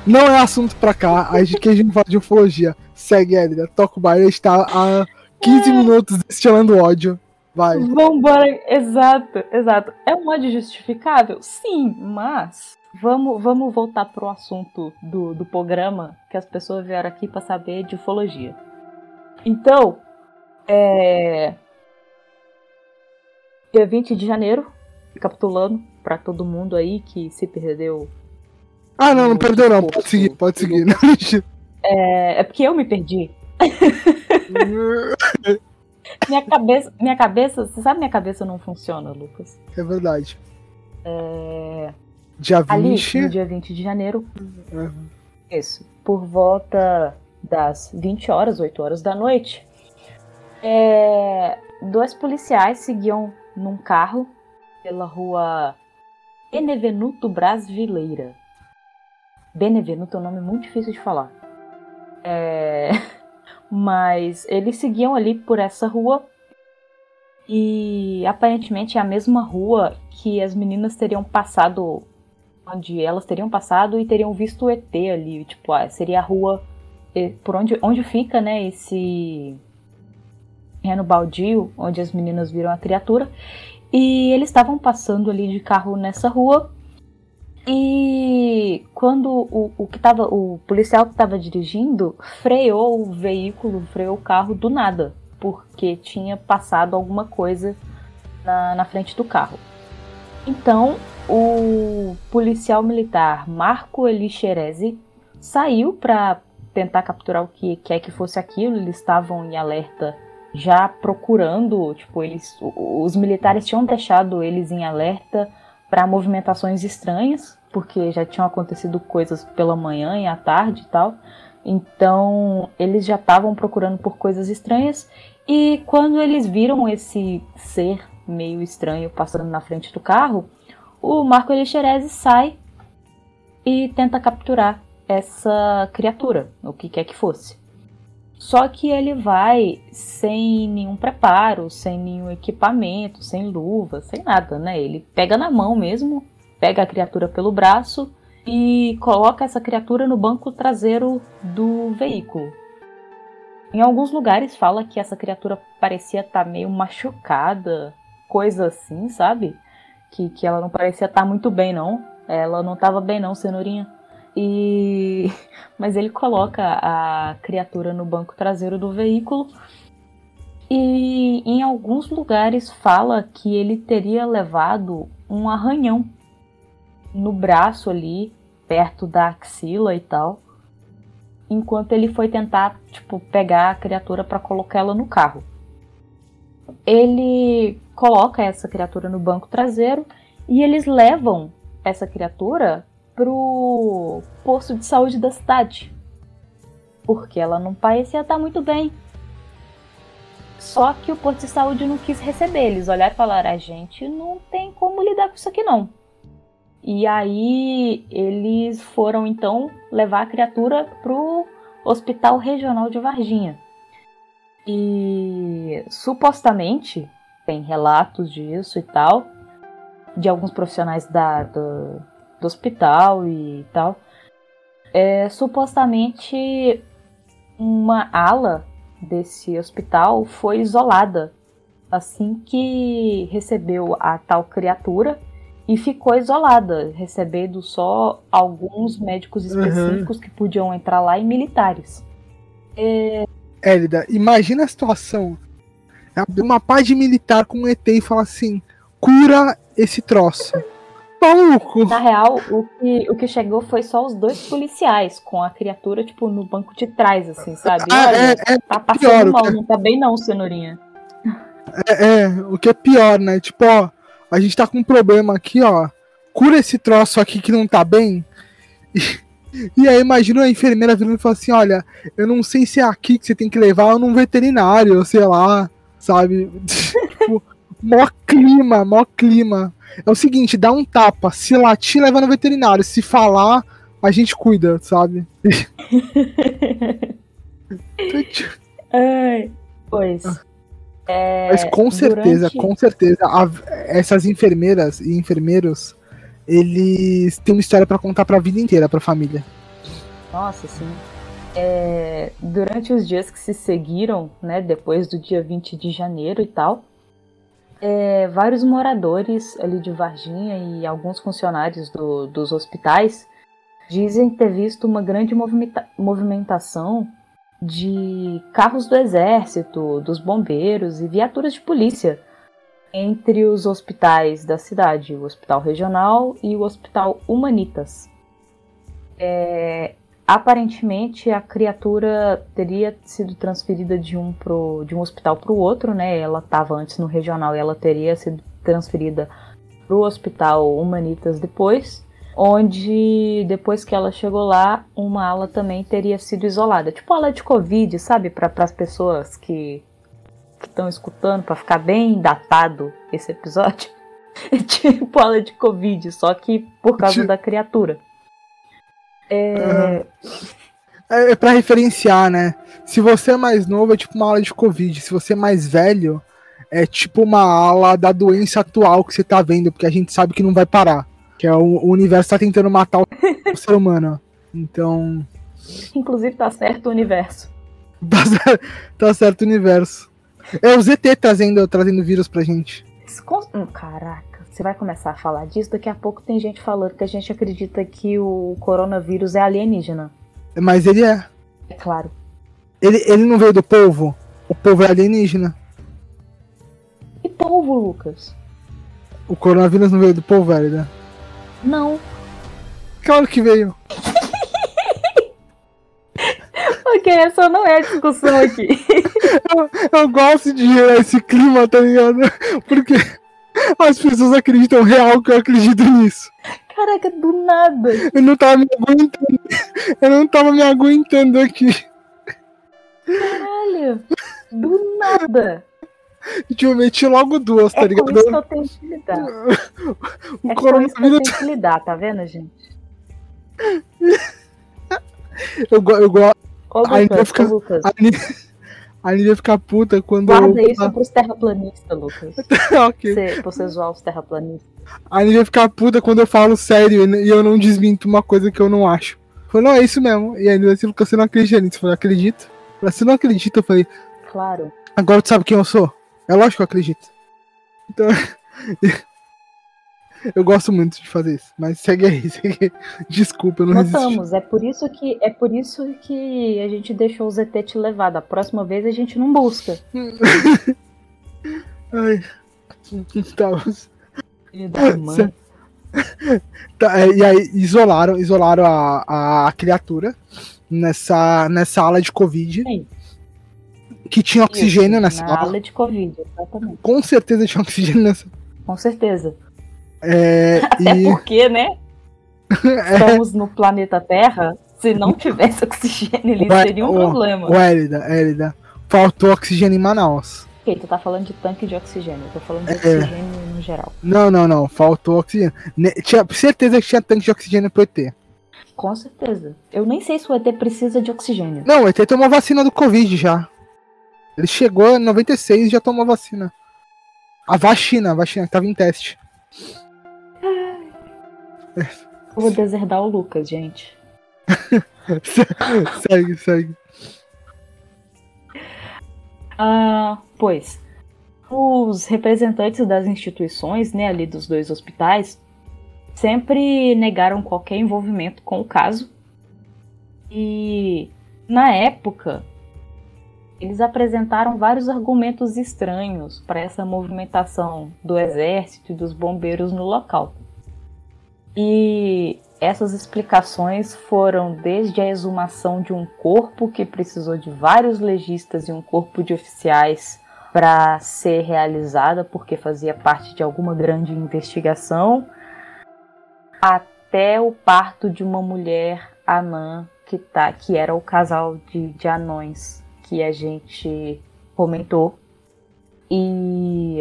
não é assunto pra cá. A gente que a gente fala de ufologia. Segue, Edna. Toca o baile. está há 15 é. minutos destilando ódio. Vai. Vambora. Exato, exato. É um ódio justificável? Sim, mas vamos, vamos voltar pro assunto do, do programa que as pessoas vieram aqui para saber de ufologia. Então, é, dia 20 de janeiro, recapitulando para todo mundo aí que se perdeu. Ah, não, não perdeu não, pode seguir, pode seguir. É, é porque eu me perdi. (laughs) minha cabeça, minha cabeça, você sabe minha cabeça não funciona, Lucas. É verdade. É... Dia 20. Ali, no dia 20 de janeiro. Uhum. Isso. Por volta das 20 horas, 8 horas da noite. É... Dois policiais seguiam num carro pela rua Benevenuto Brasileira. Benevenuto é um nome muito difícil de falar. É... (laughs) Mas eles seguiam ali por essa rua e aparentemente é a mesma rua que as meninas teriam passado, onde elas teriam passado e teriam visto o ET ali, tipo, ah, seria a rua por onde, onde fica, né, esse terreno baldio, onde as meninas viram a criatura. E eles estavam passando ali de carro nessa rua. E quando o, o que tava, o policial que estava dirigindo freou o veículo, freou o carro do nada, porque tinha passado alguma coisa na, na frente do carro. Então, o policial militar Marco Elixerese saiu para tentar capturar o que quer que fosse aquilo. Eles estavam em alerta já procurando, tipo, eles os militares tinham deixado eles em alerta para movimentações estranhas, porque já tinham acontecido coisas pela manhã e à tarde e tal. Então, eles já estavam procurando por coisas estranhas e quando eles viram esse ser meio estranho passando na frente do carro, o Marco Elixerese sai e tenta capturar essa criatura, o que quer que fosse. Só que ele vai sem nenhum preparo, sem nenhum equipamento, sem luva, sem nada, né? Ele pega na mão mesmo, pega a criatura pelo braço e coloca essa criatura no banco traseiro do veículo. Em alguns lugares fala que essa criatura parecia estar tá meio machucada, coisa assim, sabe? Que, que ela não parecia estar tá muito bem, não. Ela não estava bem, não, cenourinha. E (laughs) mas ele coloca a criatura no banco traseiro do veículo e em alguns lugares fala que ele teria levado um arranhão no braço ali, perto da axila e tal, enquanto ele foi tentar, tipo, pegar a criatura para colocá-la no carro. Ele coloca essa criatura no banco traseiro e eles levam essa criatura pro posto de saúde da cidade. Porque ela não parecia estar muito bem. Só que o posto de saúde não quis receber. Eles olharam e falaram: a gente não tem como lidar com isso aqui não. E aí eles foram então levar a criatura pro Hospital Regional de Varginha. E supostamente tem relatos disso e tal, de alguns profissionais da, do hospital e tal. É, supostamente uma ala desse hospital foi isolada assim que recebeu a tal criatura e ficou isolada, recebendo só alguns médicos uhum. específicos uhum. que podiam entrar lá e militares. É... Élida, imagina a situação. Uma paz de militar com um ET e fala assim: cura esse troço maluco. Na real, o que, o que chegou foi só os dois policiais, com a criatura, tipo, no banco de trás, assim, sabe? Ah, Olha, é, é tá passando pior, mal, não tá bem não, cenourinha. É, é, o que é pior, né? Tipo, ó, a gente tá com um problema aqui, ó. Cura esse troço aqui que não tá bem. E, e aí imagina a enfermeira virando e falando assim, olha, eu não sei se é aqui que você tem que levar ou num veterinário, sei lá, sabe? (laughs) tipo, mó clima, mó clima. É o seguinte, dá um tapa. Se latir, leva no veterinário. Se falar, a gente cuida, sabe? (laughs) Ai, pois. É, Mas com certeza, durante... com certeza, a, essas enfermeiras e enfermeiros, eles têm uma história para contar para a vida inteira, para a família. Nossa, sim. É, durante os dias que se seguiram, né, depois do dia 20 de janeiro e tal, é, vários moradores ali de Varginha e alguns funcionários do, dos hospitais dizem ter visto uma grande movimenta movimentação de carros do exército, dos bombeiros e viaturas de polícia entre os hospitais da cidade, o Hospital Regional e o Hospital Humanitas. É, Aparentemente, a criatura teria sido transferida de um, pro, de um hospital para o outro, né? Ela estava antes no regional e ela teria sido transferida para o hospital Humanitas depois, onde depois que ela chegou lá, uma ala também teria sido isolada, tipo ala de Covid, sabe? Para as pessoas que estão escutando, para ficar bem datado esse episódio. (laughs) É tipo ala de Covid, só que por causa da criatura. É... é, é para referenciar, né? Se você é mais novo, é tipo uma aula de Covid. Se você é mais velho, é tipo uma ala da doença atual que você tá vendo, porque a gente sabe que não vai parar. Que é o, o universo tá tentando matar o (laughs) ser humano. Então. Inclusive tá certo o universo. (laughs) Tá, tá certo o universo. É o ZT trazendo, trazendo vírus pra gente. Hum, caraca você vai começar a falar disso, daqui a pouco tem gente falando que a gente acredita que o coronavírus é alienígena. Mas ele é. É claro. Ele, ele não veio do povo? O povo é alienígena. E povo, Lucas? O coronavírus não veio do povo, velho, né? Não. Claro que veio. (laughs) Ok, essa não é a discussão aqui. (laughs) Eu, eu gosto de gerar esse clima, tá ligado? Porque as pessoas acreditam real que eu acredito nisso. Caraca, do nada. Eu não tava me aguentando. Eu não tava me aguentando aqui. Caralho. Do nada. Eu meti logo duas, tá É ligado? com isso que eu tenho que lidar. O É com isso que eu coronavírus. tenho que lidar, tá vendo, gente? Eu, eu gosto. Ô, Lucas, ficar- ô, Lucas. A vai ficar puta quando Guarda eu. isso pros terraplanistas, Lucas. (laughs) ok. Você, você zoar os terraplanistas. A vai ficar puta quando eu falo sério e eu não desminto uma coisa que eu não acho. Falei, não, é isso mesmo. E a Aline assim, porque você não acredita nisso. Eu falei, acredito. Você não acredita? Eu falei, Claro. agora tu sabe quem eu sou? É lógico que eu acredito. Então. (laughs) eu gosto muito de fazer isso. Mas segue aí, (laughs) segue aí. Desculpa, eu não resisti. Notamos, é por isso que é por isso que a gente deixou o ZT te levar. Da próxima vez a gente não busca. (laughs) Ai. Tá, Filho da (laughs) mãe. Tá, é, e aí isolaram, isolaram a, a criatura nessa, nessa ala de Covid. Sim. Que tinha oxigênio Isso, nessa na ala. ala de Covid, exatamente. Com certeza tinha oxigênio nessa. Com certeza. É, (laughs) Até e porque, né? (laughs) Estamos no planeta Terra. Se não (laughs) tivesse oxigênio, ele Ué, seria um problema. o Hélida, Hélida, faltou oxigênio em Manaus. Ok, tu tá falando de tanque de oxigênio. Eu tô falando de É. oxigênio no geral. Não, não, não, faltou oxigênio. Ne- Tinha certeza que tinha tanque de oxigênio pro ET. Com certeza. Eu nem sei se o ET precisa de oxigênio. Não, o ET tomou vacina do Covid já. Ele chegou em 96 e já tomou vacina. A vacina, a vacina que tava em teste. Eu vou deserdar o Lucas, gente. (laughs) segue, segue. Ah, pois, os representantes das instituições, né, ali dos dois hospitais, sempre negaram qualquer envolvimento com o caso. E na época, eles apresentaram vários argumentos estranhos para essa movimentação do exército e dos bombeiros no local. E essas explicações foram desde a exumação de um corpo que precisou de vários legistas e um corpo de oficiais para ser realizada, porque fazia parte de alguma grande investigação, até o parto de uma mulher anã que, tá, que era o casal de, de anões que a gente comentou. E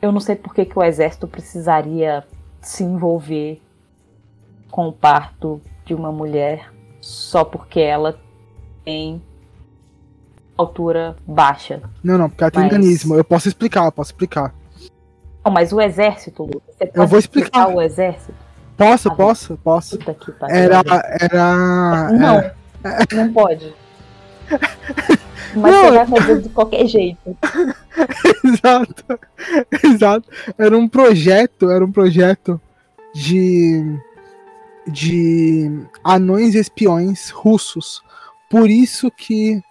eu não sei por que, que o exército precisaria se envolver com o parto de uma mulher só porque ela tem altura baixa. Não, não, porque ela tem Mas- organismo. Eu posso explicar, eu posso explicar. Não, mas o exército, você pode vou explicar. o exército? Posso, Ah, posso, posso. Puta que pariu. Era. Era. Não, era- não pode. (laughs) Mas Não, você vai fazer de qualquer jeito. (laughs) Exato. Exato. Era um projeto, era um projeto de de anões espiões russos. Por isso que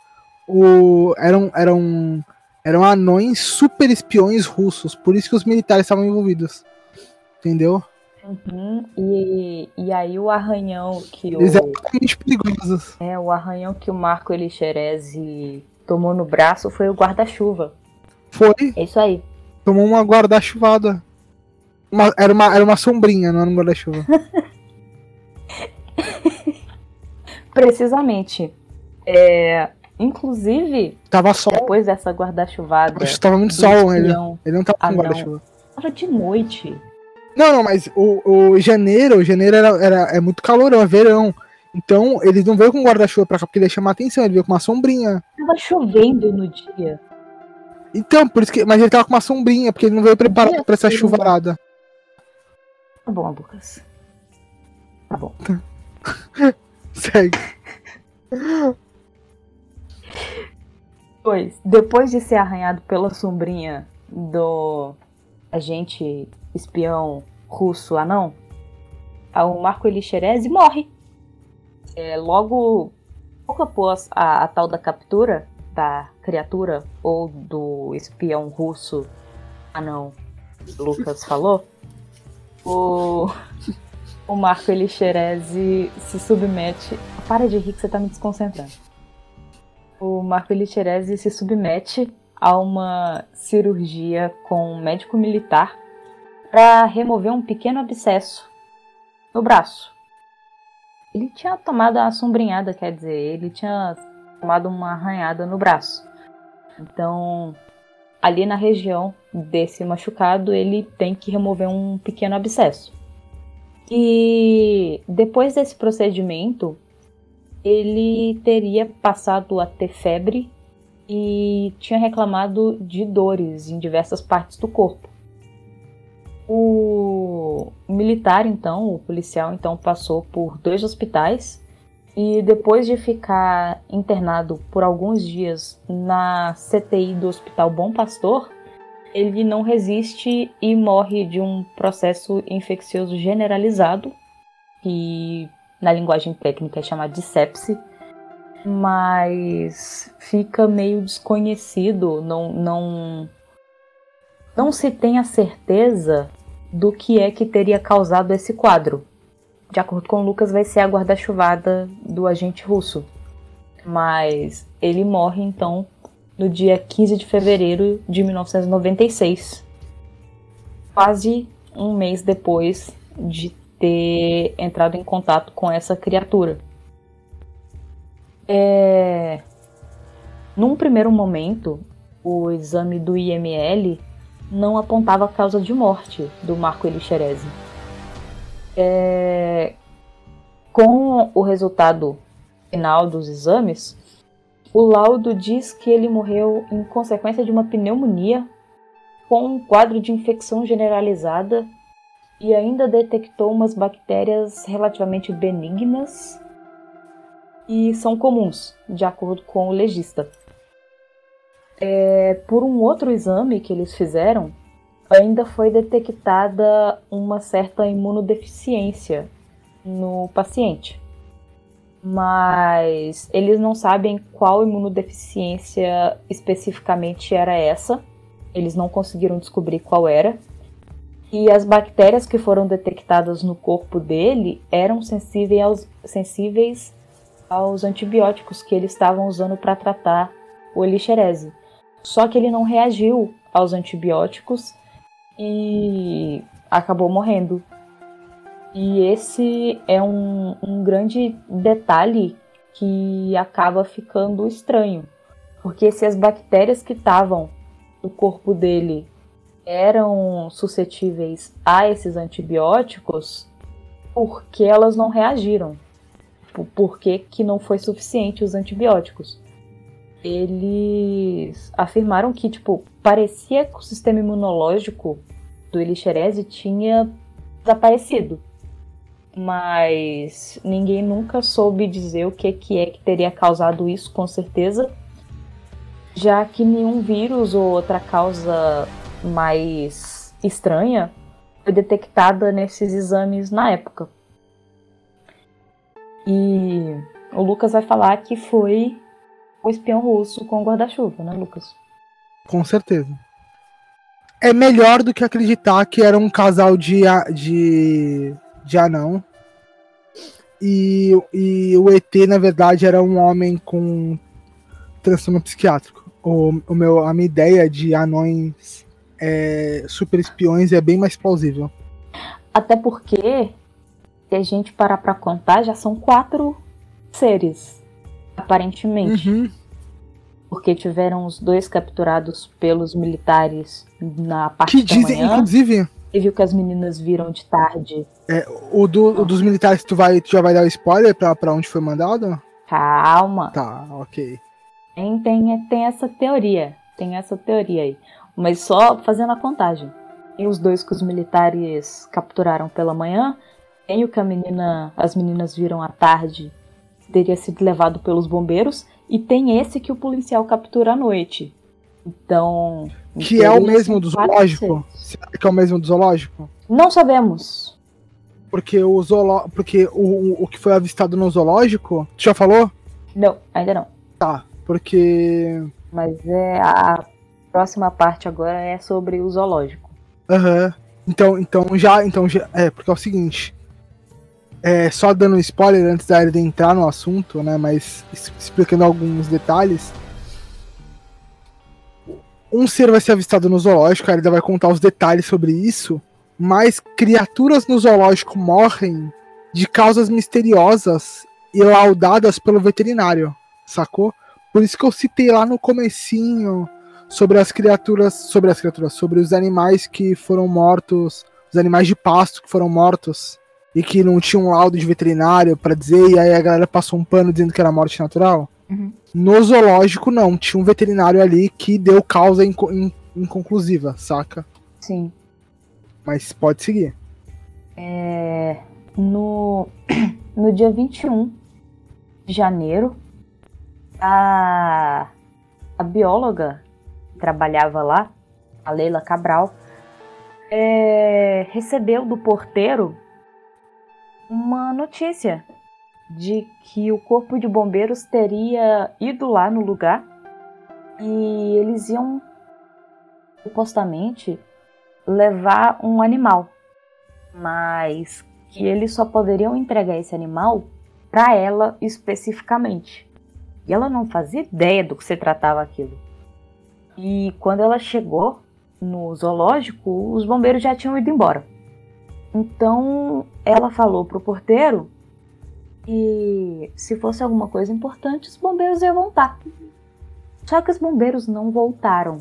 o eram eram eram anões super espiões russos. Por isso que os militares estavam envolvidos. Entendeu? Uhum, E, e aí o arranhão que o, extremamente perigosos. é, o arranhão que o Marco Elixerese tomou no braço foi o guarda-chuva. Foi, É isso aí. tomou uma guarda-chuvada. Uma- era, uma, era uma sombrinha, não era um guarda-chuva. (laughs) Precisamente. É, inclusive, Tava sol. depois dessa guarda-chuvada. Acho que tava muito sol, ele, espião, ele não tava com Ah, guarda-chuva. Tava de noite. Não, não, mas o, o janeiro, janeiro era, era, é muito calorão, é verão. Então, ele não veio com guarda-chuva pra cá porque ele ia chamar atenção, ele veio com uma sombrinha. Tava chovendo no dia. Então, por isso que. Mas ele tava com uma sombrinha, porque ele não veio preparado pra essa chuvarada. Tá bom, Lucas. Tá bom. (laughs) Segue. Pois, depois de ser arranhado pela sombrinha do agente espião russo anão, o Marco Elixerese morre. É, logo, pouco após a, a tal da captura da criatura ou do espião russo anão Lucas falou, o, o Marco Elixerese se submete. Para de rir que você tá me desconcentrando. O Marco Elixerese se submete a uma cirurgia com um médico militar para remover um pequeno abscesso no braço. Ele tinha tomado uma sombrinhada, quer dizer, ele tinha tomado uma arranhada no braço. Então, ali na região desse machucado, ele tem que remover um pequeno abscesso. E depois desse procedimento, ele teria passado a ter febre e tinha reclamado de dores em diversas partes do corpo. O militar, então, o policial, então, passou por dois hospitais e depois de ficar internado por alguns dias na CTI do Hospital Bom Pastor, ele não resiste e morre de um processo infeccioso generalizado, que na linguagem técnica é chamado de sepse, mas fica meio desconhecido, não, não, não se tem a certeza do que é que teria causado esse quadro. De acordo com Lucas, vai ser a guarda-chuvada do agente russo. Mas ele morre então no dia 15 de fevereiro de 1996, quase um mês depois de ter entrado em contato com essa criatura. É... Num primeiro momento, o exame do IML não apontava a causa de morte do Marco Elixerese. É... Com o resultado final dos exames, o laudo diz que ele morreu em consequência de uma pneumonia com um quadro de infecção generalizada e ainda detectou umas bactérias relativamente benignas e são comuns, de acordo com o legista. É, por um outro exame que eles fizeram, ainda foi detectada uma certa imunodeficiência no paciente. Mas eles não sabem qual imunodeficiência especificamente era essa. Eles não conseguiram descobrir qual era. E as bactérias que foram detectadas no corpo dele eram sensíveis aos, sensíveis aos antibióticos que eles estavam usando para tratar o elixerese. Só que ele não reagiu aos antibióticos e acabou morrendo. E esse é um, um grande detalhe que acaba ficando estranho. Porque se as bactérias que estavam no corpo dele eram suscetíveis a esses antibióticos, por que elas não reagiram? Por que, que não foi suficiente os antibióticos? Eles afirmaram que, tipo, parecia que o sistema imunológico do Elixerese tinha desaparecido. Mas ninguém nunca soube dizer o que, que é que teria causado isso, com certeza. Já que nenhum vírus ou outra causa mais estranha foi detectada nesses exames na época. E o Lucas vai falar que foi o espião russo com o guarda-chuva, né, Lucas? Com certeza. É melhor do que acreditar que era um casal de, de, de anão. E, e o ET, na verdade, era um homem com transtorno psiquiátrico. O, o meu, a minha ideia de anões é, super espiões é bem mais plausível. Até porque, se a gente parar pra contar, já são quatro seres, aparentemente. Uhum. Porque tiveram os dois capturados pelos militares na parte que da dizem, manhã. inclusive. E viu que as meninas viram de tarde. É, o, do, o dos militares, tu, vai, tu já vai dar o spoiler pra, pra onde foi mandado? Calma. Tá, ok. Tem, tem, tem essa teoria. Tem essa teoria aí mas só fazendo a contagem. Tem os dois que os militares capturaram pela manhã, tem o que menina, as meninas viram à tarde, teria sido levado pelos bombeiros, e tem esse que o policial captura à noite. Então. Que é o mesmo do zoológico? Será que é o mesmo do zoológico? Não sabemos. Porque o zoológico. Porque o, o que foi avistado no zoológico. Tu já falou? Não, ainda não. Tá, porque. Mas é a próxima parte agora é sobre o zoológico. Aham. Uhum. Então, então já, então já, é, porque é o seguinte, é, só dando um spoiler antes da de entrar no assunto, né, mas explicando alguns detalhes, um ser vai ser avistado no zoológico, a ainda vai contar os detalhes sobre isso, mas criaturas no zoológico morrem de causas misteriosas e laudadas pelo veterinário, sacou? Por isso que eu citei lá no comecinho sobre as criaturas, sobre as criaturas, sobre os animais que foram mortos, os animais de pasto que foram mortos e que não tinham um laudo de veterinário para dizer, e aí a galera passou um pano dizendo que era morte natural. Uhum. No zoológico, não, tinha um veterinário ali que deu causa inco in inconclusiva, saca? Sim. Mas pode seguir. É, no, (clears throat) no dia 21 de janeiro, a, a bióloga trabalhava lá, a Leila Cabral, é, recebeu do porteiro uma notícia de que o corpo de bombeiros teria ido lá no lugar e eles iam supostamente levar um animal, mas que eles só poderiam entregar esse animal para ela especificamente. E ela não fazia ideia do que se tratava aquilo. E quando ela chegou no zoológico, os bombeiros já tinham ido embora. Então ela falou pro porteiro que se fosse alguma coisa importante, os bombeiros iam voltar. Só que os bombeiros não voltaram.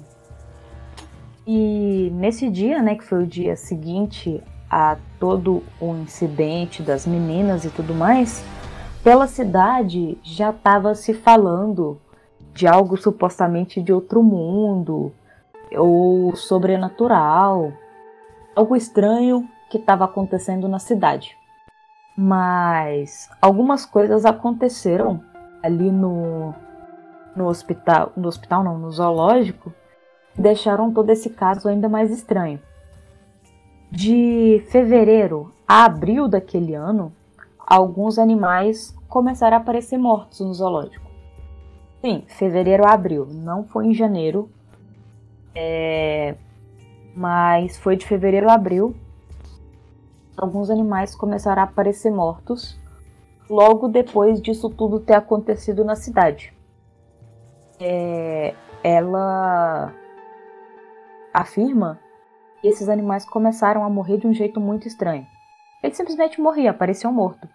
E nesse dia, né, que foi o dia seguinte a todo o incidente das meninas e tudo mais, pela cidade já estava se falando de algo supostamente de outro mundo ou sobrenatural, algo estranho que estava acontecendo na cidade. Mas algumas coisas aconteceram ali no, no hospital, no hospital não, no zoológico, deixaram todo esse caso ainda mais estranho. De fevereiro a abril daquele ano, alguns animais começaram a aparecer mortos no zoológico. Sim, fevereiro a abril. Não foi em janeiro. É... Mas foi de fevereiro a abril. Alguns animais começaram a aparecer mortos logo depois disso tudo ter acontecido na cidade. É... Ela afirma que esses animais começaram a morrer de um jeito muito estranho. Eles simplesmente morriam, apareciam mortos.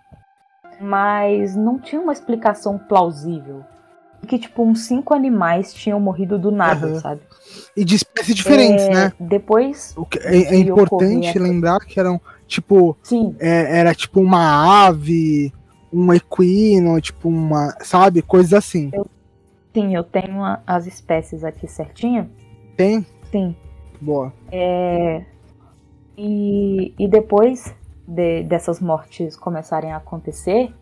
Mas não tinha uma explicação plausível que, tipo, uns cinco animais tinham morrido do nada, uhum. sabe? E de espécies diferentes, é, né? Depois. O que é, é importante lembrar que eram, tipo. Sim. É, era tipo uma ave, um equino, tipo uma. Sabe? Coisas assim. Eu, sim, eu tenho as espécies aqui certinho. Tem? Sim. Boa. É, e, e depois de, dessas mortes começarem a acontecer,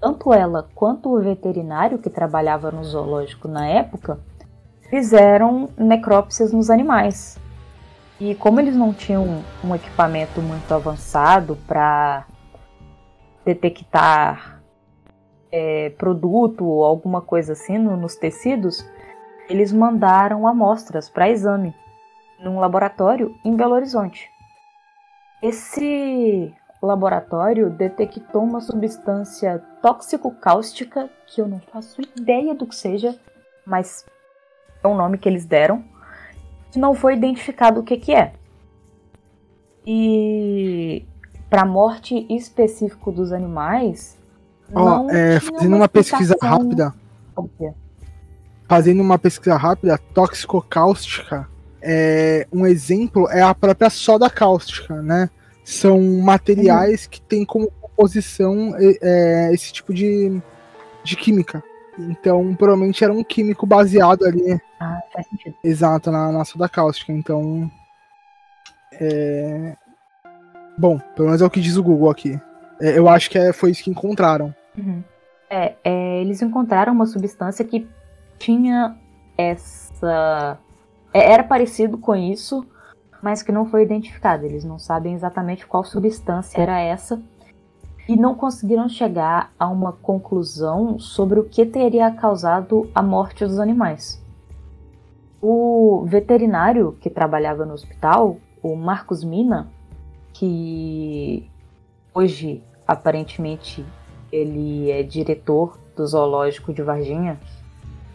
tanto ela quanto o veterinário que trabalhava no zoológico na época fizeram necrópsias nos animais. E como eles não tinham um equipamento muito avançado para detectar é, produto ou alguma coisa assim no, nos tecidos, eles mandaram amostras para exame num laboratório em Belo Horizonte. Esse laboratório detectou uma substância tóxico-cáustica, que eu não faço ideia do que seja, mas é o nome que eles deram, que não foi identificado o que, que é. E para a morte específico dos animais. Oh, é, fazendo uma, uma pesquisa rápida. Fazendo uma pesquisa rápida, tóxico-cáustica. É, um exemplo é a própria soda cáustica, né? são materiais uhum. que têm como composição é, esse tipo de, de química. Então, provavelmente era um químico baseado ali. Ah, faz sentido. Exato, na, na soda cáustica. Então. É... Bom, pelo menos é o que diz o Google aqui. É, eu acho que é, foi isso que encontraram. Uhum. É, é, eles encontraram uma substância que tinha essa. É, era parecido com isso, mas que não foi identificada. Eles não sabem exatamente qual substância era essa e não conseguiram chegar a uma conclusão sobre o que teria causado a morte dos animais. O veterinário que trabalhava no hospital o Marcos Mina, que hoje aparentemente ele é diretor do zoológico de Varginha,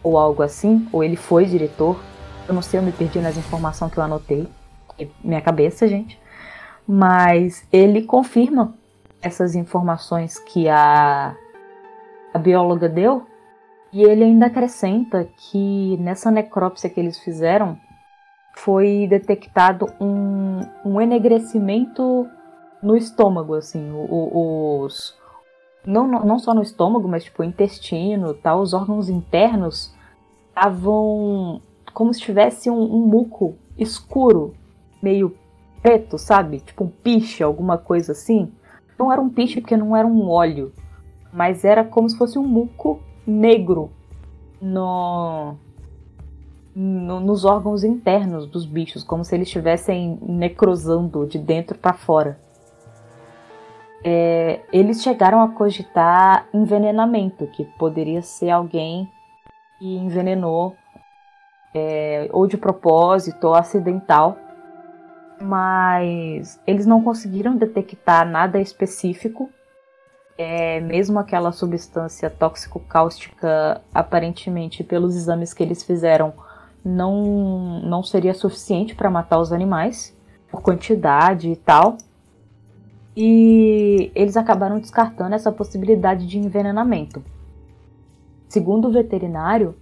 ou algo assim, ou ele foi diretor. Eu não sei, eu me perdi nas informações que eu anotei. Minha cabeça, gente. Mas ele confirma essas informações que a, a bióloga deu. E ele ainda acrescenta que nessa necrópsia que eles fizeram foi detectado um, um enegrecimento no estômago, assim, os, não, não só no estômago, mas tipo intestino, tal, os órgãos internos estavam como se tivesse um, um, muco escuro, meio preto, sabe? Tipo um piche, alguma coisa assim. Não era um piche porque não era um óleo, mas era como se fosse um muco negro no, no nos órgãos internos dos bichos, como se eles estivessem necrosando de dentro para fora. É, eles chegaram a cogitar envenenamento, que poderia ser alguém que envenenou é, ou de propósito ou acidental, mas eles não conseguiram detectar nada específico. É, mesmo aquela substância tóxico-cáustica, aparentemente, pelos exames que eles fizeram, não, não seria suficiente para matar os animais, por quantidade e tal e eles acabaram descartando essa possibilidade de envenenamento. Segundo o veterinário,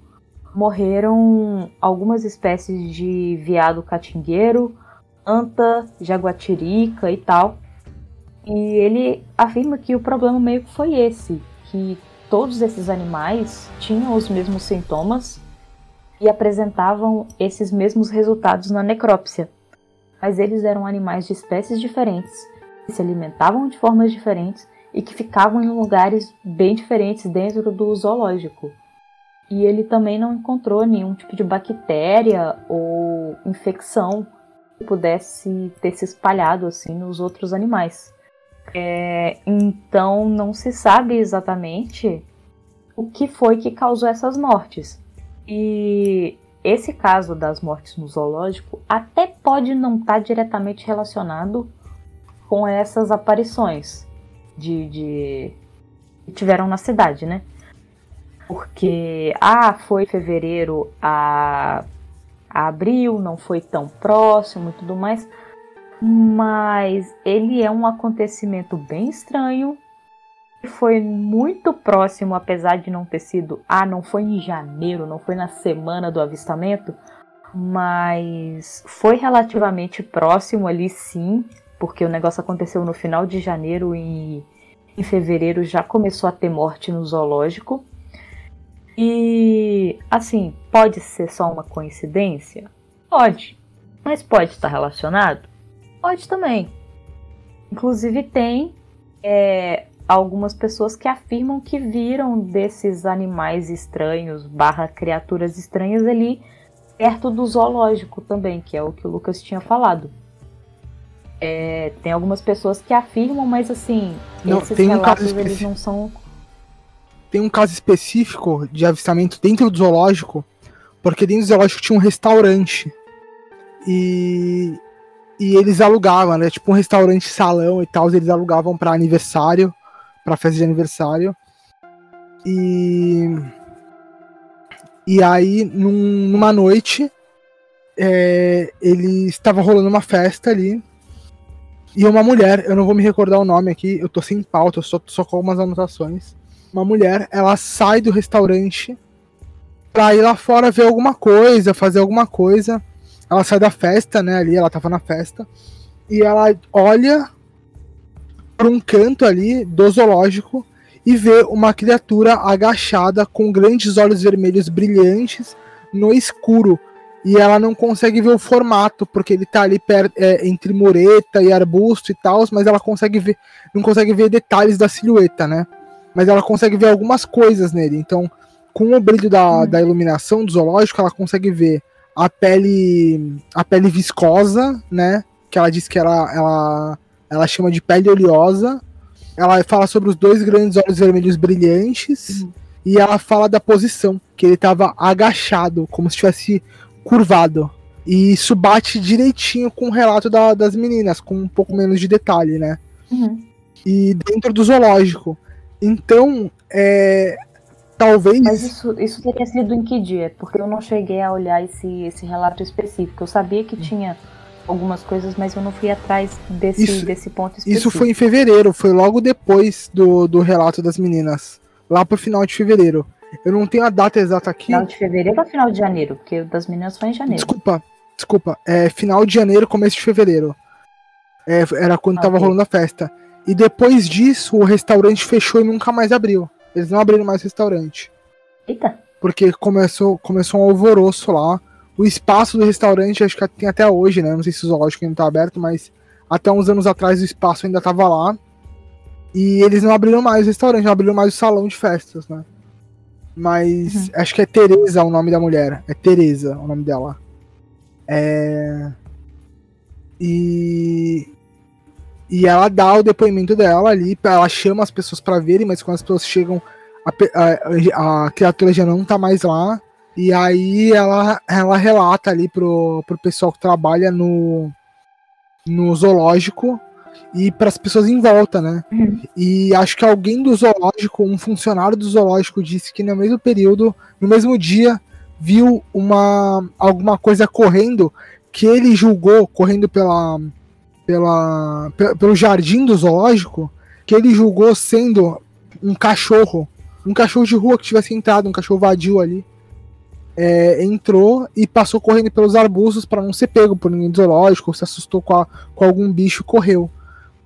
morreram algumas espécies de veado catingueiro, anta, jaguatirica e tal. E ele afirma que o problema meio que foi esse, que todos esses animais tinham os mesmos sintomas e apresentavam esses mesmos resultados na necrópsia. Mas eles eram animais de espécies diferentes que se alimentavam de formas diferentes e que ficavam em lugares bem diferentes dentro do zoológico. E ele também não encontrou nenhum tipo de bactéria ou infecção pudesse ter se espalhado assim nos outros animais. É, então não se sabe exatamente o que foi que causou essas mortes. E esse caso das mortes no zoológico até pode não estar diretamente relacionado com essas aparições de, de que tiveram na cidade, né? Porque ah, foi fevereiro a abril, não foi tão próximo e tudo mais, mas ele é um acontecimento bem estranho foi muito próximo, apesar de não ter sido. Ah, não foi em janeiro, não foi na semana do avistamento, mas foi relativamente próximo ali, sim porque o negócio aconteceu no final de janeiro e em fevereiro já começou a ter morte no zoológico. E assim, pode ser só uma coincidência? Pode. Mas pode estar relacionado? Pode também. Inclusive tem é, algumas pessoas que afirmam que viram desses animais estranhos, barra criaturas estranhas ali perto do zoológico também, que é o que o Lucas tinha falado. É, tem algumas pessoas que afirmam, mas assim, não, esses relatos um eles não são. Tem um caso específico de avistamento dentro do zoológico, porque dentro do zoológico tinha um restaurante. E, e eles alugavam, né? Tipo um restaurante salão e tal, eles alugavam para aniversário, para festa de aniversário. E e aí num, numa noite é, ele estava rolando uma festa ali e uma mulher, eu não vou me recordar o nome aqui, eu tô sem pauta, eu só, só com algumas anotações. Uma mulher, ela sai do restaurante pra ir lá fora ver alguma coisa, fazer alguma coisa. Ela sai da festa, né, ali, ela tava na festa. E ela olha para um canto ali do zoológico e vê uma criatura agachada com grandes olhos vermelhos brilhantes no escuro, e ela não consegue ver o formato, porque ele tá ali perto, é, entre mureta e arbusto e tal, mas ela consegue ver, não consegue ver detalhes da silhueta, né? Mas ela consegue ver algumas coisas nele. Então, com o brilho da, hum. da iluminação do zoológico, ela consegue ver a pele a pele viscosa, né? Que ela diz que ela, ela, ela chama de pele oleosa. Ela fala sobre os dois grandes olhos vermelhos brilhantes. Uhum. E ela fala da posição, que ele estava agachado, como se tivesse curvado. E isso bate direitinho com o relato da, das meninas, com um pouco menos de detalhe, né? Uhum. E dentro do zoológico. Então, é, talvez. Mas isso, isso teria sido em que dia? Porque eu não cheguei a olhar esse, esse relato específico. Eu sabia que tinha algumas coisas, mas eu não fui atrás desse, Isso- desse ponto específico. Isso foi em fevereiro, foi logo depois do, do relato das meninas. Lá pro final de fevereiro. Eu não tenho a data exata aqui. Final de fevereiro ou final de janeiro? Porque o das meninas foi em janeiro. Desculpa, desculpa. É final de janeiro, começo de fevereiro. É, era quando Ah, tava ok. rolando a festa. E depois disso, o restaurante fechou e nunca mais abriu. Eles não abriram mais o restaurante. Eita, Porque começou, começou um alvoroço lá. O espaço do restaurante, acho que tem até hoje, né? Não sei se o zoológico ainda tá aberto, mas até uns anos atrás o espaço ainda tava lá. E eles não abriram mais o restaurante, não abriram mais o salão de festas, né? Mas Uhum. acho que é Tereza o nome da mulher. É Tereza o nome dela. É. E. E ela dá o depoimento dela ali, ela chama as pessoas pra verem, mas quando as pessoas chegam, a, a- a criatura já não tá mais lá. E aí ela, ela relata ali pro, pro pessoal que trabalha no, no zoológico e para as pessoas em volta, né? Uhum. E acho que alguém do zoológico, um funcionário do zoológico, disse que no mesmo período, no mesmo dia, viu uma alguma coisa correndo que ele julgou correndo pela, pela pe- pelo jardim do zoológico, que ele julgou sendo um cachorro, um cachorro de rua que tivesse entrado, um cachorro vadio ali. É, entrou e passou correndo pelos arbustos para não ser pego por ninguém do zoológico, ou se assustou com, a- com algum bicho correu.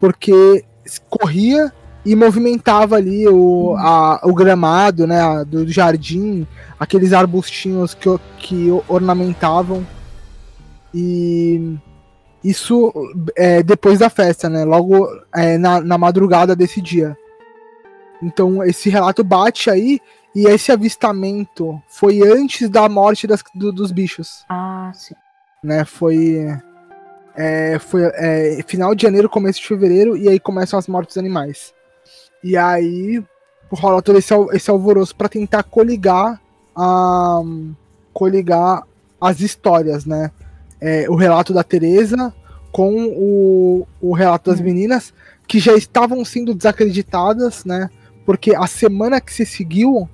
Porque corria e movimentava ali o, a- o gramado né, do jardim, aqueles arbustinhos que, que ornamentavam. E isso é, depois da festa, né? Logo é, na, na madrugada desse dia. Então esse relato bate aí e esse avistamento foi antes da morte das- do- dos bichos ah, sim. né? Foi. é, foi é, final de janeiro, começo de fevereiro, e aí começam as mortes dos animais. E aí rola todo esse, esse alvoroço para tentar coligar a, coligar as histórias, né? É, o relato da Teresa com o, o relato das Hum. meninas, que já estavam sendo desacreditadas, né? Porque a semana que se seguiu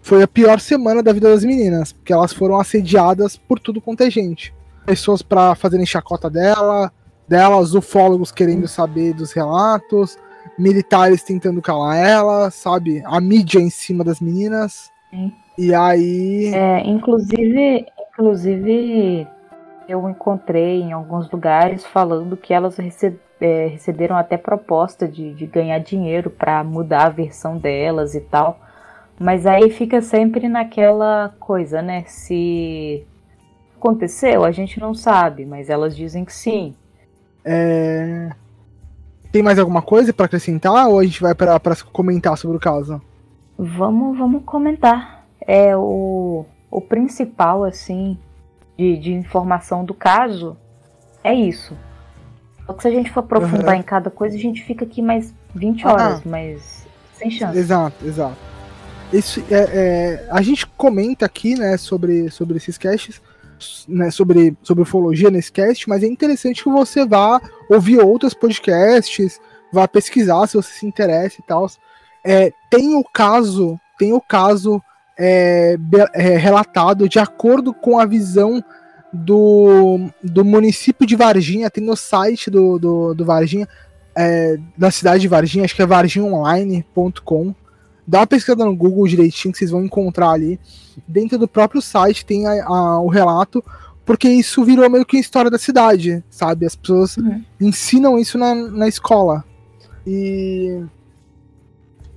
foi a pior semana da vida das meninas, porque elas foram assediadas por tudo quanto é gente. Pessoas para fazerem chacota dela, delas, ufólogos querendo saber dos relatos, militares tentando calar ela, sabe? A mídia em cima das meninas. Sim. E aí. É, inclusive, inclusive, eu encontrei em alguns lugares falando que elas rece- é, receberam até proposta de, de ganhar dinheiro para mudar a versão delas e tal. Mas aí fica sempre naquela coisa, né? Se aconteceu, a gente não sabe, mas elas dizem que sim. é, Tem mais alguma coisa para acrescentar ou a gente vai para comentar sobre o caso? Vamos, vamos comentar. É o, o principal, assim, de, de informação do caso é isso. Só que se a gente for aprofundar Uhum. em cada coisa, a gente fica aqui mais 20 Ah. horas, mas sem chance. Exato, exato. Isso, é, é, a gente comenta aqui, né, sobre, sobre esses casts, né, sobre, sobre ufologia nesse cast, mas é interessante que você vá ouvir outros podcasts, vá pesquisar se você se interessa e tal. É, tem o caso, tem o caso é, é, relatado de acordo com a visão do, do município de Varginha, tem no site do, do, do Varginha, é, da cidade de Varginha, acho que é varginhaonline.com. Dá uma pesquisada no Google direitinho que vocês vão encontrar ali. Dentro do próprio site tem a- a- o relato, porque isso virou meio que a história da cidade, sabe? As pessoas Uhum. ensinam isso na, na escola. E,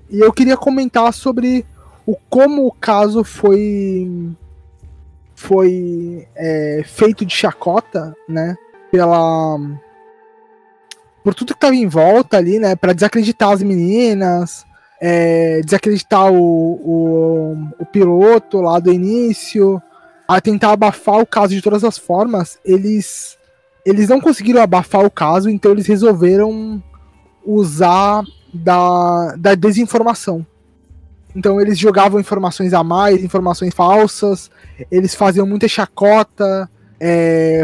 e eu queria comentar sobre o como o caso foi foi é, feito de chacota, né? Pela por tudo que tava em volta ali, né? Para desacreditar as meninas, é, desacreditar o, o, o piloto lá do início, a tentar abafar o caso de todas as formas, eles eles não conseguiram abafar o caso, então eles resolveram usar da, da desinformação. Então eles jogavam informações a mais, informações falsas, eles faziam muita chacota, é,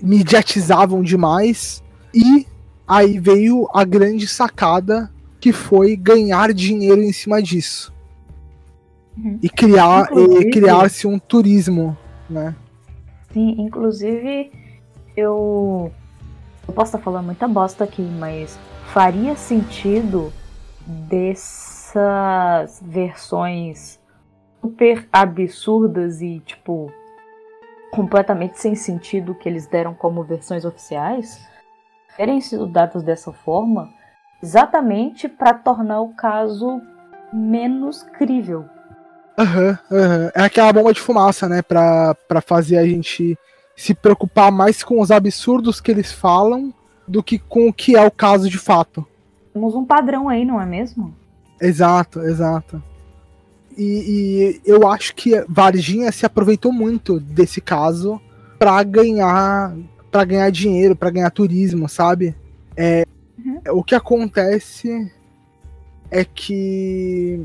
mediatizavam demais e aí veio a grande sacada que foi ganhar dinheiro em cima disso uhum. e criar e criar-se um turismo, né? Sim, inclusive eu eu posso estar falando muita bosta aqui, mas faria sentido dessas versões super absurdas e tipo completamente sem sentido que eles deram como versões oficiais terem sido dadas dessa forma exatamente para tornar o caso menos crível. Aham, uhum, uhum. É aquela bomba de fumaça, né? Pra, pra fazer a gente se preocupar mais com os absurdos que eles falam do que com o que é o caso de fato. Temos um padrão aí, não é mesmo? Exato, exato. E, e eu acho que Varginha se aproveitou muito desse caso para ganhar para ganhar dinheiro, para ganhar turismo, sabe? É, uhum. O que acontece é que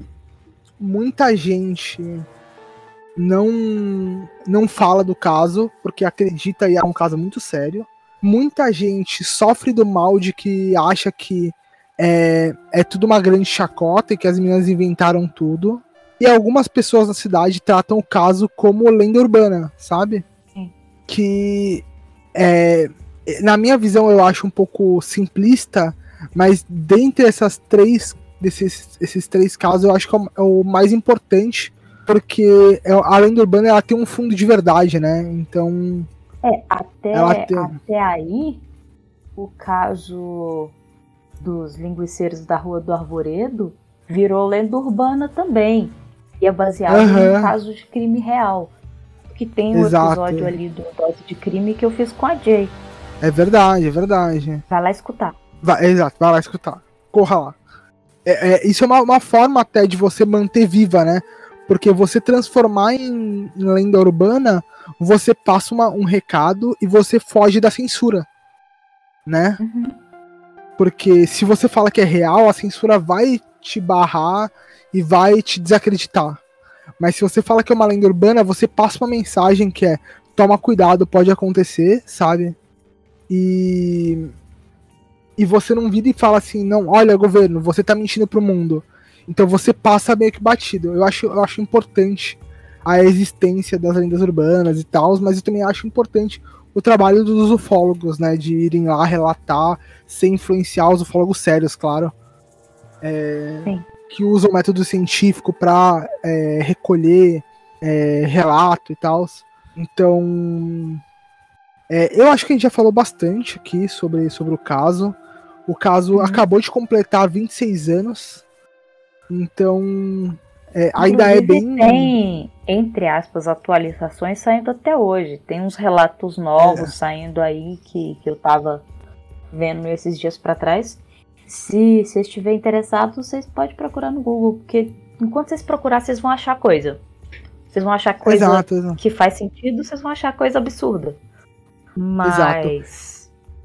muita gente não não fala do caso porque acredita que é um caso muito sério. Muita gente sofre do mal de que acha que é, é tudo uma grande chacota e que as meninas inventaram tudo. E algumas pessoas na cidade tratam o caso como lenda urbana, sabe? Sim. Que é, na minha visão eu acho um pouco simplista, mas dentre essas três desses esses três casos eu acho que é o mais importante porque é, a lenda urbana ela tem um fundo de verdade, né? Então é até tem... até aí o caso dos linguiceiros da Rua do Arvoredo virou lenda urbana também. E é baseado uhum. em casos de crime real. Que tem um Exato. episódio ali do Dose de Crime que eu fiz com a Jay. É verdade, é verdade. Vai lá escutar. Vai, exato, vai lá escutar. Corra lá. É, é, isso é uma, uma, forma até de você manter viva, né? Porque você transformar em, em lenda urbana, você passa uma, um recado e você foge da censura, né? Uhum. Porque se você fala que é real, a censura vai te barrar e vai te desacreditar. Mas se você fala que é uma lenda urbana, você passa uma mensagem que é toma cuidado, pode acontecer, sabe? E e você não vira e fala assim, não, olha governo, você tá mentindo pro mundo. Então você passa meio que batido. Eu acho, eu acho importante a existência das lendas urbanas e tal, mas eu também acho importante o trabalho dos ufólogos, né, de irem lá relatar, sem influenciar os ufólogos sérios, claro. É, que usa o método científico para é, recolher é, relato e tal. Então, é, eu acho que a gente já falou bastante aqui sobre, sobre o caso. O caso uhum. acabou de completar 26 anos. Então, é, ainda é bem. Tem, entre aspas, atualizações saindo até hoje. Tem uns relatos novos é. saindo aí que, que eu tava vendo esses dias para trás. Se você estiver interessado, vocês podem procurar no Google, porque enquanto vocês procurar, vocês vão achar coisa. Vocês vão achar coisa exato, exato. que faz sentido, vocês vão achar coisa absurda. Mas. Exato.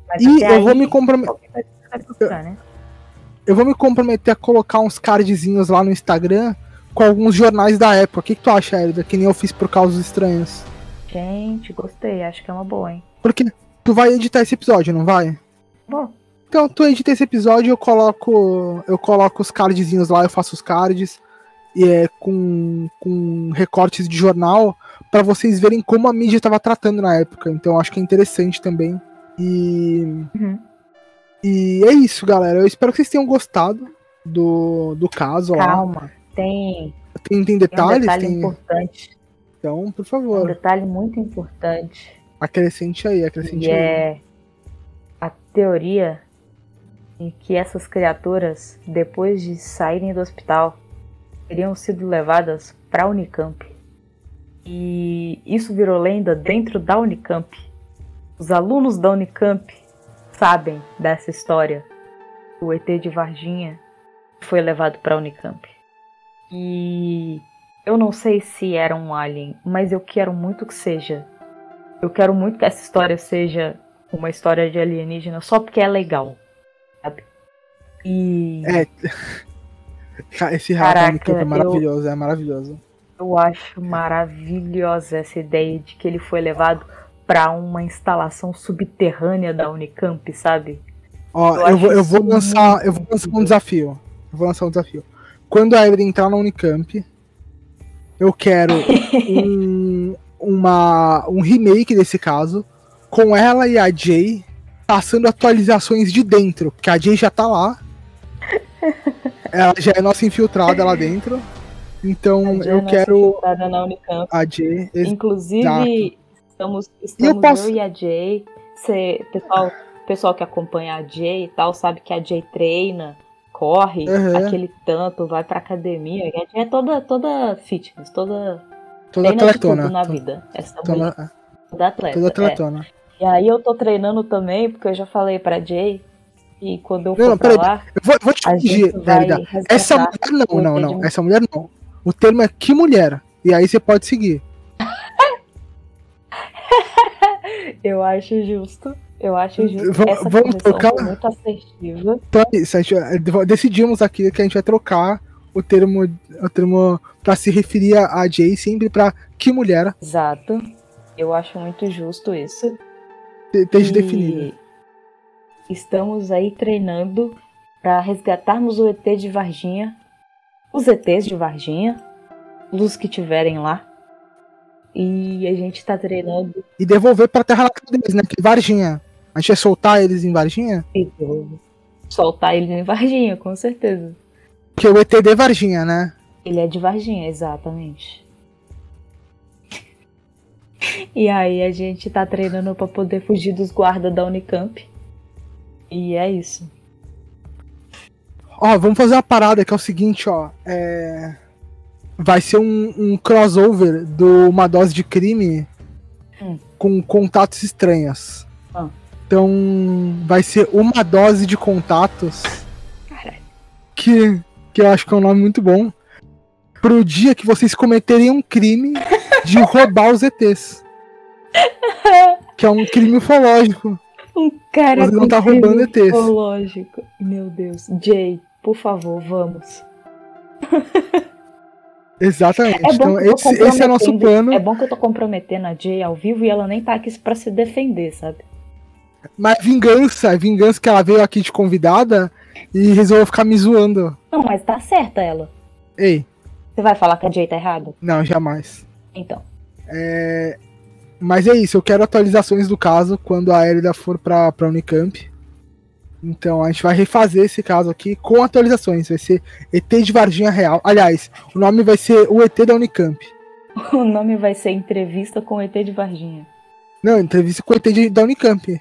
mas e eu aí, vou me comprometer. Né? Eu vou me comprometer a colocar uns cardzinhos lá no Instagram com alguns jornais da época. O que, que tu acha, Elida? Que nem eu fiz por causas estranhas. Gente, gostei. Acho que é uma boa, hein? Porque tu vai editar esse episódio, não vai? Bom. Então, tu edita esse episódio, eu coloco. Eu coloco os cardzinhos lá, eu faço os cards e é, com, com recortes de jornal para vocês verem como a mídia estava tratando na época. Então acho que é interessante também. E. Uhum. E é isso, galera. Eu espero que vocês tenham gostado do, do caso. Calma, lá. Tem. Tem, tem detalhes? Tem um detalhe tem... importante. Então, por favor. Um detalhe muito importante. Acrescente aí, acrescente aí. É a teoria em que essas criaturas, depois de saírem do hospital, teriam sido levadas para a Unicamp. E isso virou lenda dentro da Unicamp. Os alunos da Unicamp sabem dessa história. O ET de Varginha foi levado para a Unicamp. E eu não sei se era um alien, mas eu quero muito que seja. Eu quero muito que essa história seja uma história de alienígena só porque é legal sabe? E. É. Esse Caraca, é maravilhoso, eu, é maravilhoso. Eu acho maravilhosa essa ideia de que ele foi levado para uma instalação subterrânea da Unicamp, sabe? Ó, eu, eu vou, eu vou lançar, eu vou lançar um desafio. Eu vou lançar um desafio. Quando a Evelyn entrar na Unicamp, eu quero (laughs) um, uma, um remake desse caso, com ela e a Jay passando atualizações de dentro, porque a Jay já tá lá. (laughs) Ela já é nossa infiltrada lá dentro. Então eu é quero. A Jay. Inclusive, estamos, estamos eu, posso... eu, e a Jay. Cê, pessoal, pessoal que acompanha a Jay e tal, sabe que a Jay treina, corre uhum. aquele tanto, vai pra academia. A Jay é toda, toda fitness, toda. Toda atletona. na vida. Essa toda, toda atleta. Toda atletona. É. E aí eu tô treinando também, porque eu já falei pra Jay. E quando eu for não, pra lá. Eu vou, vou te pedir, Essa mulher não, não, não. Essa mulher não. O termo é que mulher. E aí você pode seguir. (laughs) eu acho justo. Eu acho justo. V Essa vamos trocar. Muito assertiva. Então é isso. Gente, decidimos aqui que a gente vai trocar o termo, o termo para se referir a Jay sempre para que mulher. Exato. Eu acho muito justo isso. Esteja definido. Estamos aí treinando para resgatarmos o ET de Varginha, os ETs de Varginha, os que tiverem lá. E a gente tá treinando. E devolver pra terra deles, né? Que Varginha. A gente vai soltar eles em Varginha? soltar eles em Varginha, com certeza. Porque o ET de Varginha, né? Ele é de Varginha, exatamente. e aí a gente tá treinando para poder fugir dos guardas da Unicamp. E é isso. Ó, vamos fazer uma parada que é o seguinte, ó. É... Vai ser um, um crossover do Uma Dose de Crime hum. com contatos estranhos. Então vai ser uma dose de contatos. Caralho. Que, que eu acho que é um nome muito bom. Pro dia que vocês cometerem um crime de (laughs) roubar os ETs. Que é um crime ufológico. Um cara Você não tá roubando ETs. Ufológico. Meu Deus. Jay, por favor, vamos. (laughs) Exatamente. É então, esse, esse, é nosso plano. É bom que eu tô comprometendo a Jay ao vivo e ela nem tá aqui pra se defender, sabe? Mas vingança, vingança que ela veio aqui de convidada e resolveu ficar me zoando. Não, mas tá certa ela. Ei. Você vai falar que a Jay tá errada? Não, jamais. Então. É... Mas é isso, eu quero atualizações do caso quando a Elida for pra, pra Unicamp. Então a gente vai refazer esse caso aqui com atualizações. Vai ser ET de Varginha Real. Aliás, o nome vai ser o ET da Unicamp. (laughs) O nome vai ser Entrevista com o ET de Varginha. Não, entrevista com o ET de, da Unicamp.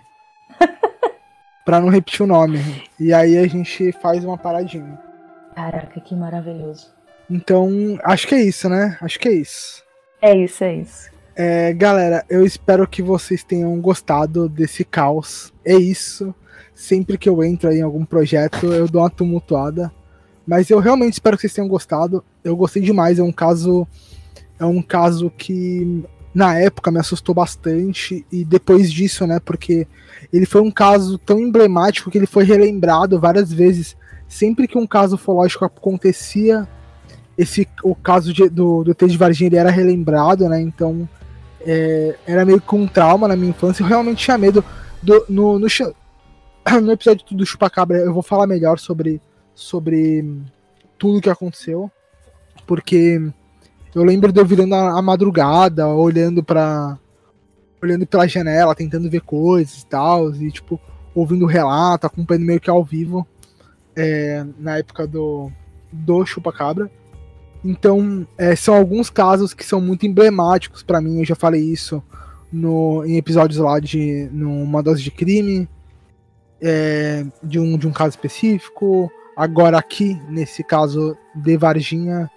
Pra não repetir o nome. E aí a gente faz uma paradinha. Caraca, que maravilhoso. Então, acho que é isso, né? Acho que é isso. É isso, é isso. É, galera, eu espero que vocês tenham gostado desse caos. É isso. Sempre que eu entro em algum projeto, eu dou uma tumultuada. Mas eu realmente espero que vocês tenham gostado. Eu gostei demais. É um caso. É um caso que na época me assustou bastante. E depois disso, né? Porque ele foi um caso tão emblemático que ele foi relembrado várias vezes. Sempre que um caso ufológico acontecia, esse o caso de, do, do T de Varginha ele era relembrado, né? Então é, era meio que um trauma na minha infância. Eu realmente tinha medo. Do, no, no, no episódio do Chupacabra eu vou falar melhor sobre, sobre tudo que aconteceu. Porque eu lembro de eu virando a, a madrugada, olhando para olhando pela janela, tentando ver coisas e tal, e tipo, ouvindo relato, acompanhando meio que ao vivo é, na época do, do Chupacabra. Então, é, são alguns casos que são muito emblemáticos para mim. Eu já falei isso no, em episódios lá de numa dose de crime, é, de, um, de um caso específico. Agora aqui, nesse caso de Varginha.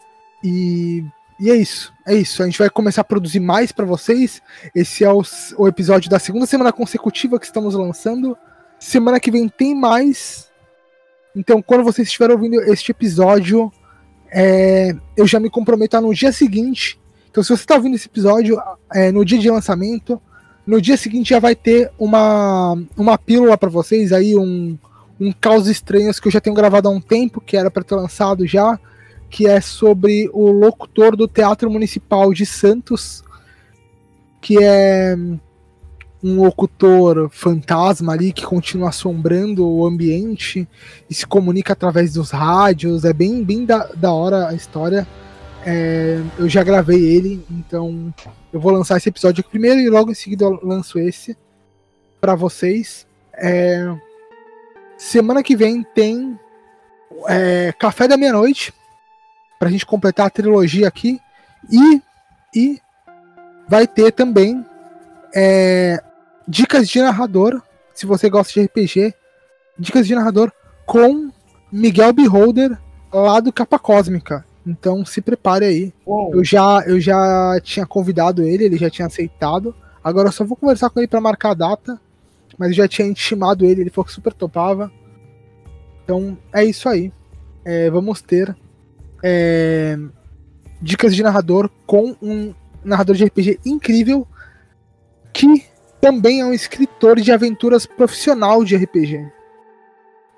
E, e é isso. É isso. A gente vai começar a produzir mais para vocês. Esse é o, o episódio da segunda semana consecutiva que estamos lançando. Semana que vem tem mais. Então, quando vocês estiverem ouvindo este episódio, é, eu já me comprometo a no dia seguinte. Então, se você está ouvindo esse episódio é, no dia de lançamento, no dia seguinte já vai ter uma, uma pílula para vocês aí, um, um caos estranhos que eu já tenho gravado há um tempo, que era para ter lançado já, que é sobre o locutor do Teatro Municipal de Santos, que é um locutor fantasma ali que continua assombrando o ambiente e se comunica através dos rádios. É bem, bem da, da hora a história. É, eu já gravei ele, então eu vou lançar esse episódio aqui primeiro e logo em seguida eu lanço esse para vocês. É, semana que vem tem é, Café da Meia-Noite pra gente completar a trilogia aqui e, e vai ter também é, dicas de narrador, se você gosta de RPG, dicas de narrador com Miguel Beholder lá do Capa Cósmica. Então se prepare aí. Eu já, eu já tinha convidado ele, ele já tinha aceitado. Agora eu só vou conversar com ele para marcar a data. Mas eu já tinha intimado ele, ele falou que super topava. Então é isso aí. É, vamos ter é, dicas de narrador com um narrador de RPG incrível que também é um escritor de aventuras profissional de RPG.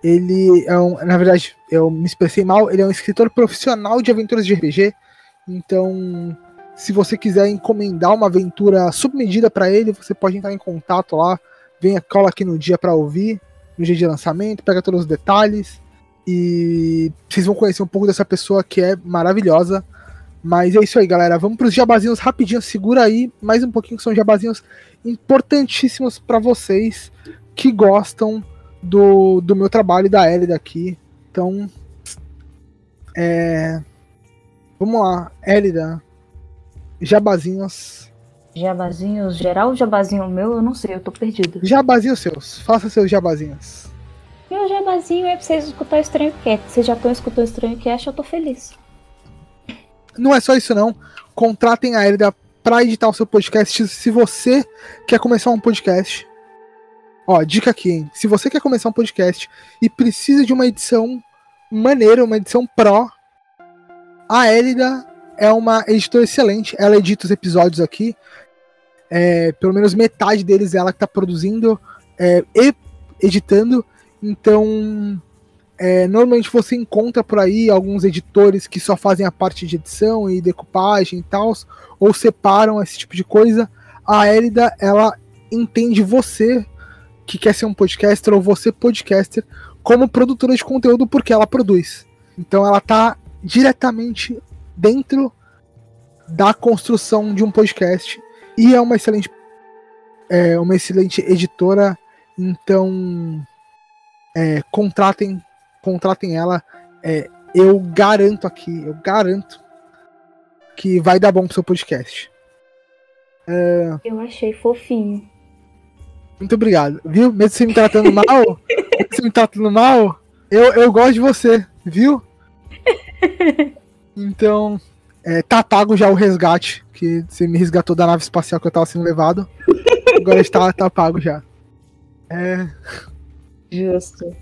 Ele é um, na verdade, eu me expressei mal, ele é um escritor profissional de aventuras de RPG. Então, se você quiser encomendar uma aventura submedida para ele, você pode entrar em contato lá, venha cola aqui no dia para ouvir, no dia de lançamento, pega todos os detalhes e vocês vão conhecer um pouco dessa pessoa que é maravilhosa. Mas é isso aí, galera. Vamos para os jabazinhos rapidinho. Segura aí mais um pouquinho, que são jabazinhos importantíssimos para vocês que gostam do, do meu trabalho e da Ellie daqui. Então, é, vamos lá, Elida. Jabazinhos. Jabazinhos geral ou jabazinho meu? Eu não sei, eu tô perdido. Jabazinhos seus. Faça seus jabazinhos. Meu jabazinho é pra vocês escutar Estranho Cast. Vocês já estão escutando Estranho Cast, eu tô feliz. Não é só isso não. Contratem a Elida para editar o seu podcast. Se você quer começar um podcast, ó, dica aqui, hein? Se você quer começar um podcast e precisa de uma edição maneira, uma edição pro, a Elida é uma editora excelente. Ela edita os episódios aqui. É, pelo menos metade deles ela que tá produzindo é, e editando. Então, é, normalmente você encontra por aí alguns editores que só fazem a parte de edição e decupagem e tal, ou separam esse tipo de coisa. A Elida, ela entende você que quer ser um podcaster ou você podcaster como produtora de conteúdo porque ela produz. Então ela tá diretamente dentro da construção de um podcast e é uma excelente é uma excelente editora. Então é, contratem contratem ela. É, eu garanto aqui, eu garanto que vai dar bom pro seu podcast. É... Eu achei fofinho. Muito obrigado. Viu? Mesmo você me tratando mal, (laughs) você me tratando mal, eu, eu gosto de você, viu? (laughs) Então, é, tá pago já o resgate, que você me resgatou da nave espacial que eu tava sendo levado. Agora está tá pago já. É. Justo.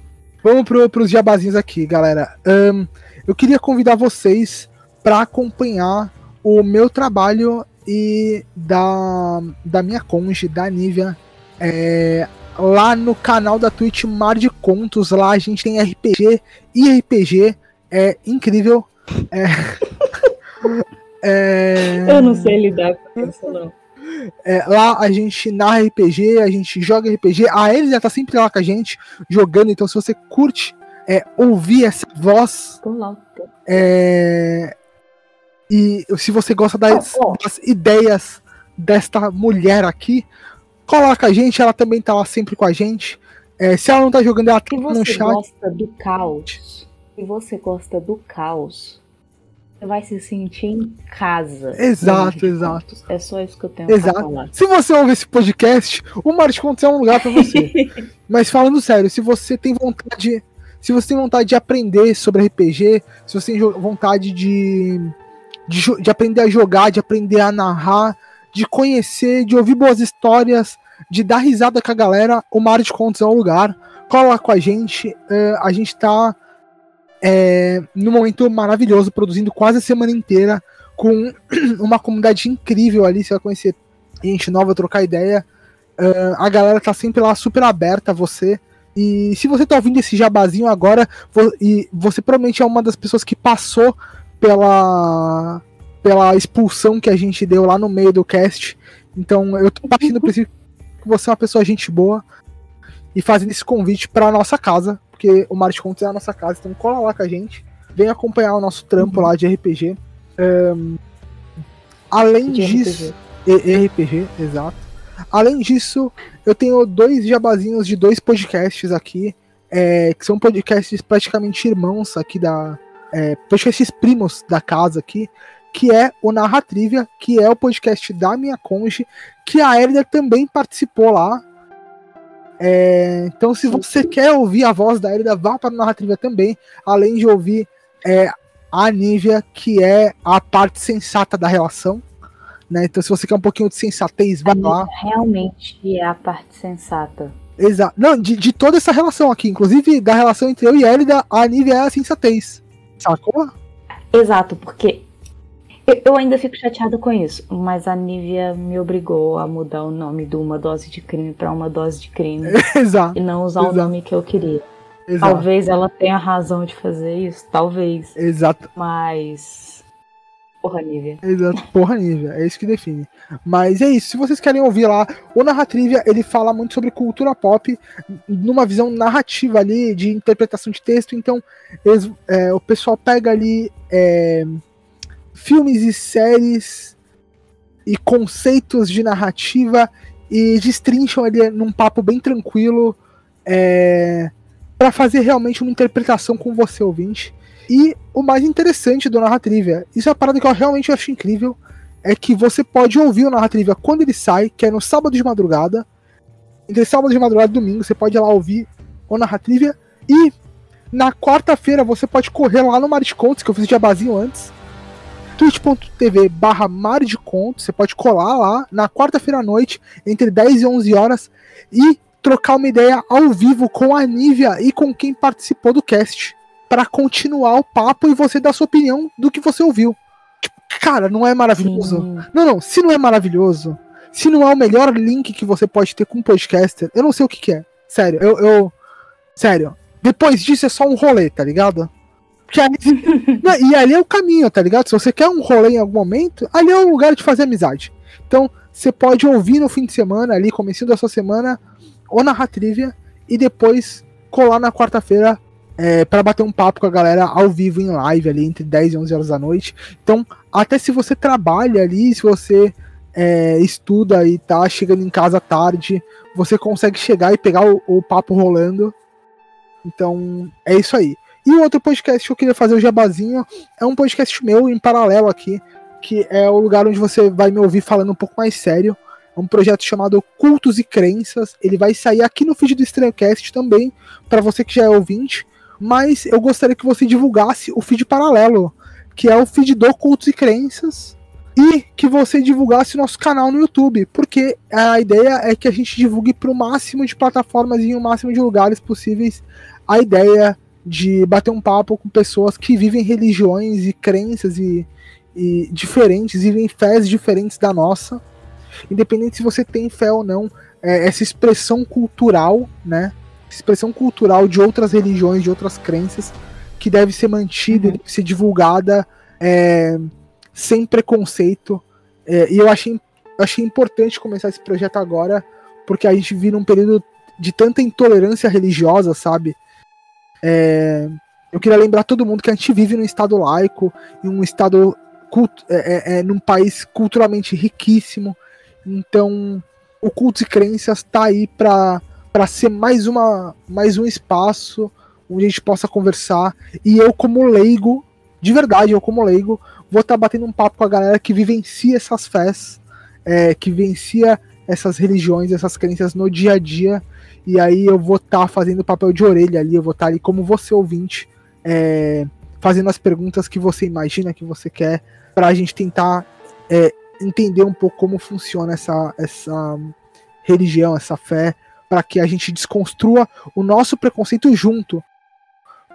Vamos pro, pros jabazinhos aqui, galera. Um, eu queria convidar vocês para acompanhar o meu trabalho e da, da minha conge, da Nívia, é, lá no canal da Twitch Mar de Contos. Lá a gente tem RPG e RPG. É incrível. É, (laughs) é, eu não sei lidar com isso, não. É, lá a gente narra RPG, a gente joga RPG. A Elisa tá sempre lá com a gente, jogando. Então, se você curte é, ouvir essa voz. É, e se você gosta das, oh, oh. das, ideias desta mulher aqui, coloca a gente. Ela também tá lá sempre com a gente. É, se ela não tá jogando, ela tá no chat. Se você gosta do caos, se você gosta do caos, vai se sentir em casa. Exato, exato. É só isso que eu tenho exato. pra falar. Se você ouve esse podcast, o Mar de Contos é um lugar para você. (laughs) Mas falando sério, se você tem vontade, se você tem vontade de aprender sobre RPG, se você tem vontade de, de, de aprender a jogar, de aprender a narrar, de conhecer, de ouvir boas histórias, de dar risada com a galera, o Mar de Contos é um lugar. Cola com a gente. Uh, a gente tá é, num momento maravilhoso, produzindo quase a semana inteira, com (clears throat) uma comunidade incrível ali. Você vai conhecer gente nova, trocar ideia. Uh, a galera tá sempre lá super aberta a você. E se você tá ouvindo esse jabazinho agora, e você provavelmente é uma das pessoas que passou pela, pela expulsão que a gente deu lá no meio do cast. Então eu tô partindo do princípio que você é uma pessoa gente boa e fazendo esse convite para nossa casa, porque o Mar de Contos é a nossa casa, então cola lá com a gente, vem acompanhar o nosso trampo uhum. lá de RPG. Um, além de disso, RPG. RPG, exato. Além disso, eu tenho dois jabazinhos de dois podcasts aqui, é, que são podcasts praticamente irmãos aqui da. É, podcasts primos da casa aqui, que é o Narratrivia, que é o podcast da minha conge, que a Elida também participou lá. É, então, se você quer ouvir a voz da Elida, vá para o Narratrivia também, além de ouvir é, a Nívia, que é a parte sensata da relação. Né? Então, se você quer um pouquinho de sensatez, vá lá. Realmente é a parte sensata. Exato. Não, de, de toda essa relação aqui, inclusive da relação entre eu e Elida, a Nívia é a sensatez. Sacou? Exato, porque eu ainda fico chateada com isso, mas a Nívia me obrigou a mudar o nome de uma dose de crime para uma dose de crime. (laughs) Exato. E não usar Exato. o nome que eu queria. Exato. Talvez ela tenha razão de fazer isso, talvez. Exato. Mas. Porra, Nívia. Exato, porra, Nívia. É isso que define. Mas é isso. Se vocês querem ouvir lá, o Narratrivia, ele fala muito sobre cultura pop, numa visão narrativa ali, de interpretação de texto. Então, eles, é, o pessoal pega ali. É, filmes e séries e conceitos de narrativa e destrincham ali num papo bem tranquilo é, para fazer realmente uma interpretação com você, ouvinte. E o mais interessante do Narratrivia, isso é uma parada que eu realmente acho incrível, é que você pode ouvir o Narratrivia quando ele sai, que é no sábado de madrugada. Entre sábado de madrugada e domingo, você pode ir lá ouvir o Narratrivia. E na quarta-feira você pode correr lá no Mar de Contos, que eu fiz de jabazinho antes twitch.tv barra Mar de Conto. Você pode colar lá na quarta-feira à noite, entre 10 e 11 horas, e trocar uma ideia ao vivo com a Nívia e com quem participou do cast. para continuar o papo e você dar sua opinião do que você ouviu. Tipo, cara, não é maravilhoso? Sim. Não, não, se não é maravilhoso, se não é o melhor link que você pode ter com um podcaster, eu não sei o que, que é. Sério, eu, eu. Sério. Depois disso é só um rolê, tá ligado? (laughs) e ali é o caminho, tá ligado? Se você quer um rolê em algum momento, ali é o lugar de fazer amizade. Então, você pode ouvir no fim de semana, ali, começando da sua semana, ou na Trivia, e depois colar na quarta-feira é, para bater um papo com a galera ao vivo em live ali, entre 10 e 11 horas da noite. Então, até se você trabalha ali, se você é, estuda e tá chegando em casa tarde, você consegue chegar e pegar o, o papo rolando. Então, é isso aí. E o outro podcast que eu queria fazer o jabazinho é um podcast meu em paralelo aqui, que é o lugar onde você vai me ouvir falando um pouco mais sério. É um projeto chamado Cultos e Crenças. Ele vai sair aqui no feed do Estranhocast também, para você que já é ouvinte. Mas eu gostaria que você divulgasse o feed paralelo, que é o feed do Cultos e Crenças, e que você divulgasse nosso canal no YouTube, porque a ideia é que a gente divulgue para o máximo de plataformas e o máximo de lugares possíveis a ideia de bater um papo com pessoas que vivem religiões e crenças e, e diferentes, vivem fés diferentes da nossa. Independente se você tem fé ou não, é, essa expressão cultural, né? Expressão cultural de outras religiões, de outras crenças, que deve ser mantida, uhum. deve ser divulgada é, sem preconceito. É, e eu achei, achei importante começar esse projeto agora, porque a gente vive num período de tanta intolerância religiosa, sabe? É, eu queria lembrar todo mundo que a gente vive num estado laico, em um estado culto, é, é, é num país culturalmente riquíssimo. Então, o culto e crenças está aí para para ser mais uma mais um espaço onde a gente possa conversar e eu como leigo, de verdade, eu como leigo, vou estar tá batendo um papo com a galera que vivencia essas fés, é, que vivencia essas religiões, essas crenças no dia a dia e aí eu vou estar tá fazendo papel de orelha ali, eu vou estar tá ali como você ouvinte, é, fazendo as perguntas que você imagina que você quer, para a gente tentar é, entender um pouco como funciona essa, essa religião, essa fé, para que a gente desconstrua o nosso preconceito junto.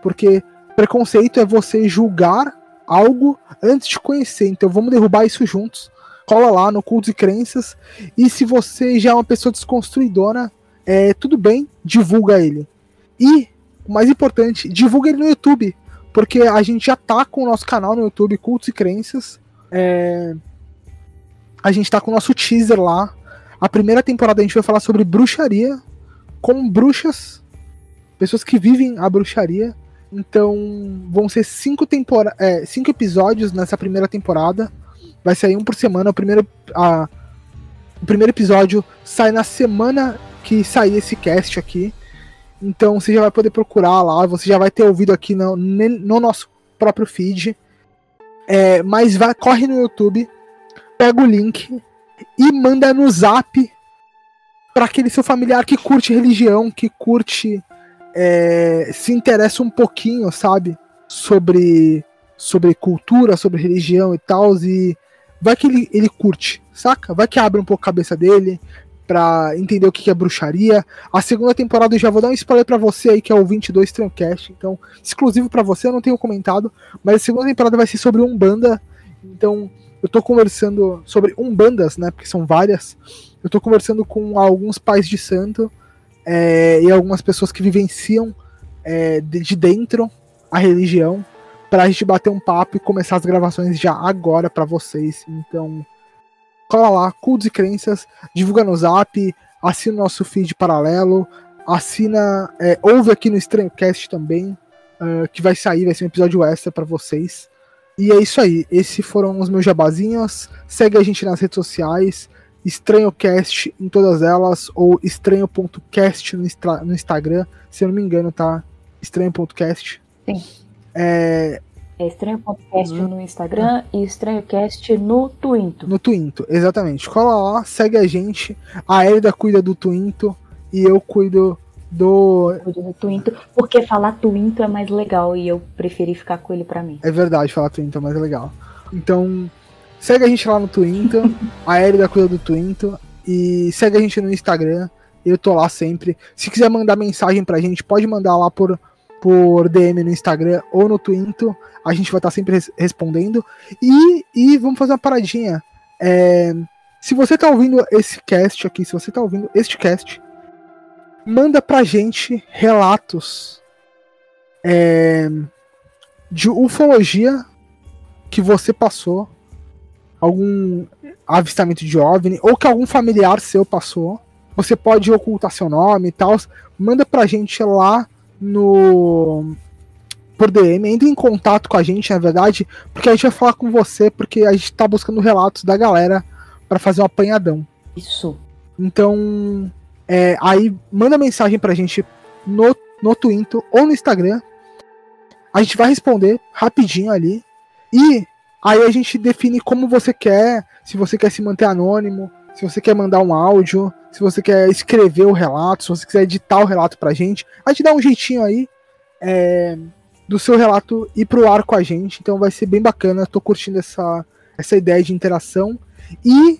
Porque preconceito é você julgar algo antes de conhecer. Então vamos derrubar isso juntos. Cola lá no Cultos e Crenças. E se você já é uma pessoa desconstruidora, é, tudo bem, divulga ele. E, o mais importante, divulga ele no YouTube. Porque a gente já tá com o nosso canal no YouTube, Cultos e Crenças. É, a gente tá com o nosso teaser lá. A primeira temporada a gente vai falar sobre bruxaria com bruxas, pessoas que vivem a bruxaria. Então vão ser cinco, tempora é, cinco episódios nessa primeira temporada. Vai sair um por semana. O primeiro, a, o primeiro episódio sai na semana que sair esse cast aqui. Então você já vai poder procurar lá, você já vai ter ouvido aqui no, no nosso próprio feed. É, mas vai, corre no YouTube, pega o link e manda no zap para aquele seu familiar que curte religião, que curte. É, se interessa um pouquinho, sabe? Sobre, sobre cultura, sobre religião e tal. E vai que ele, ele curte, saca? Vai que abre um pouco a cabeça dele para entender o que é bruxaria. A segunda temporada eu já vou dar um spoiler para você aí, que é o 22 Trancast. Então, exclusivo para você, eu não tenho comentado. Mas a segunda temporada vai ser sobre Umbanda. Então, eu tô conversando sobre Umbandas, né? Porque são várias. Eu tô conversando com alguns pais de santo é, e algumas pessoas que vivenciam é, de dentro a religião pra gente bater um papo e começar as gravações já agora para vocês. Então, cola lá, Cultos e Crenças, divulga no zap, assina o nosso feed paralelo, assina, é, ouve aqui no Estranhocast também, uh, que vai sair, vai ser um episódio extra para vocês. E é isso aí, esses foram os meus jabazinhos. Segue a gente nas redes sociais, EstranhoCast em todas elas, ou estranho.cast no, no Instagram, se eu não me engano, tá? Estranho.cast. Sim. É, é estranho.cast uhum. no Instagram e estranhocast no Twinto. No Twinto, exatamente. Cola lá, segue a gente. A Elida cuida do Twinto e eu cuido do. Cuido do Twinto, porque falar Twinto é mais legal e eu preferi ficar com ele para mim. É verdade, falar Twinto é mais legal. Então, segue a gente lá no Twinto. (laughs) a Elida cuida do Twinto. E segue a gente no Instagram. Eu tô lá sempre. Se quiser mandar mensagem pra gente, pode mandar lá por por DM no Instagram ou no Twitter. A gente vai estar sempre res respondendo. E, e vamos fazer uma paradinha. É, se você está ouvindo esse cast aqui, se você está ouvindo este cast, manda pra gente relatos é, de ufologia que você passou, algum avistamento de OVNI, ou que algum familiar seu passou. Você pode ocultar seu nome e tal. Manda pra gente lá no por DM, entre em contato com a gente, na verdade, porque a gente vai falar com você, porque a gente tá buscando relatos da galera para fazer um apanhadão. Isso. Então, é, aí manda mensagem pra gente no, no Twitter ou no Instagram. A gente vai responder rapidinho ali. E aí a gente define como você quer, se você quer se manter anônimo, se você quer mandar um áudio, se você quer escrever o relato, se você quiser editar o relato pra gente, a gente dá um jeitinho aí é, do seu relato ir pro ar com a gente. Então vai ser bem bacana. Tô curtindo essa, essa ideia de interação. E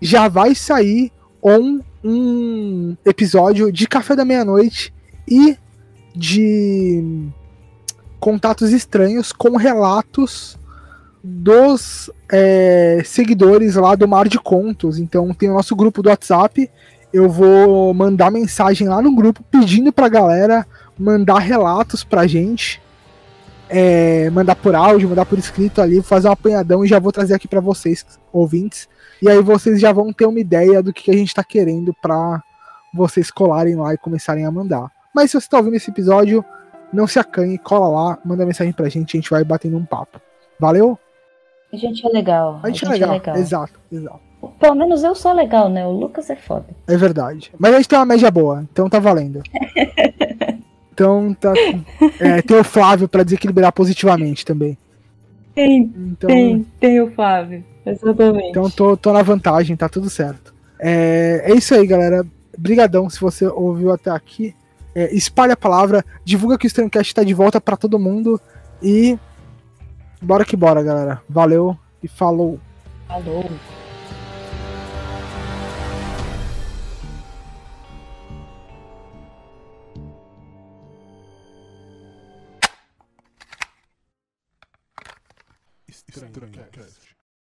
já vai sair um, um episódio de Café da Meia-Noite e de contatos estranhos com relatos dos é, seguidores lá do Mar de Contos. Então tem o nosso grupo do WhatsApp. Eu vou mandar mensagem lá no grupo pedindo pra galera mandar relatos pra gente. É, mandar por áudio, mandar por escrito ali, fazer um apanhadão e já vou trazer aqui para vocês, ouvintes. E aí vocês já vão ter uma ideia do que a gente tá querendo pra vocês colarem lá e começarem a mandar. Mas se você tá ouvindo esse episódio, não se acanhe, cola lá, manda mensagem pra gente, a gente vai batendo um papo. Valeu? A gente é legal. A gente, a gente é, legal. é, legal. Exato, exato. Pelo menos eu sou legal, né? O Lucas é foda. É verdade. Mas a gente tem uma média boa, então tá valendo. (laughs) então tá. É, tem o Flávio pra desequilibrar positivamente também. Tem, então, tem, tem o Flávio. Exatamente. Então tô, tô na vantagem, tá tudo certo. É, é isso aí, galera. Brigadão se você ouviu até aqui. É, espalha a palavra, divulga que o Streamcast tá de volta para todo mundo e Bora que bora, galera. Valeu e falou. Falou. Estranho Cast.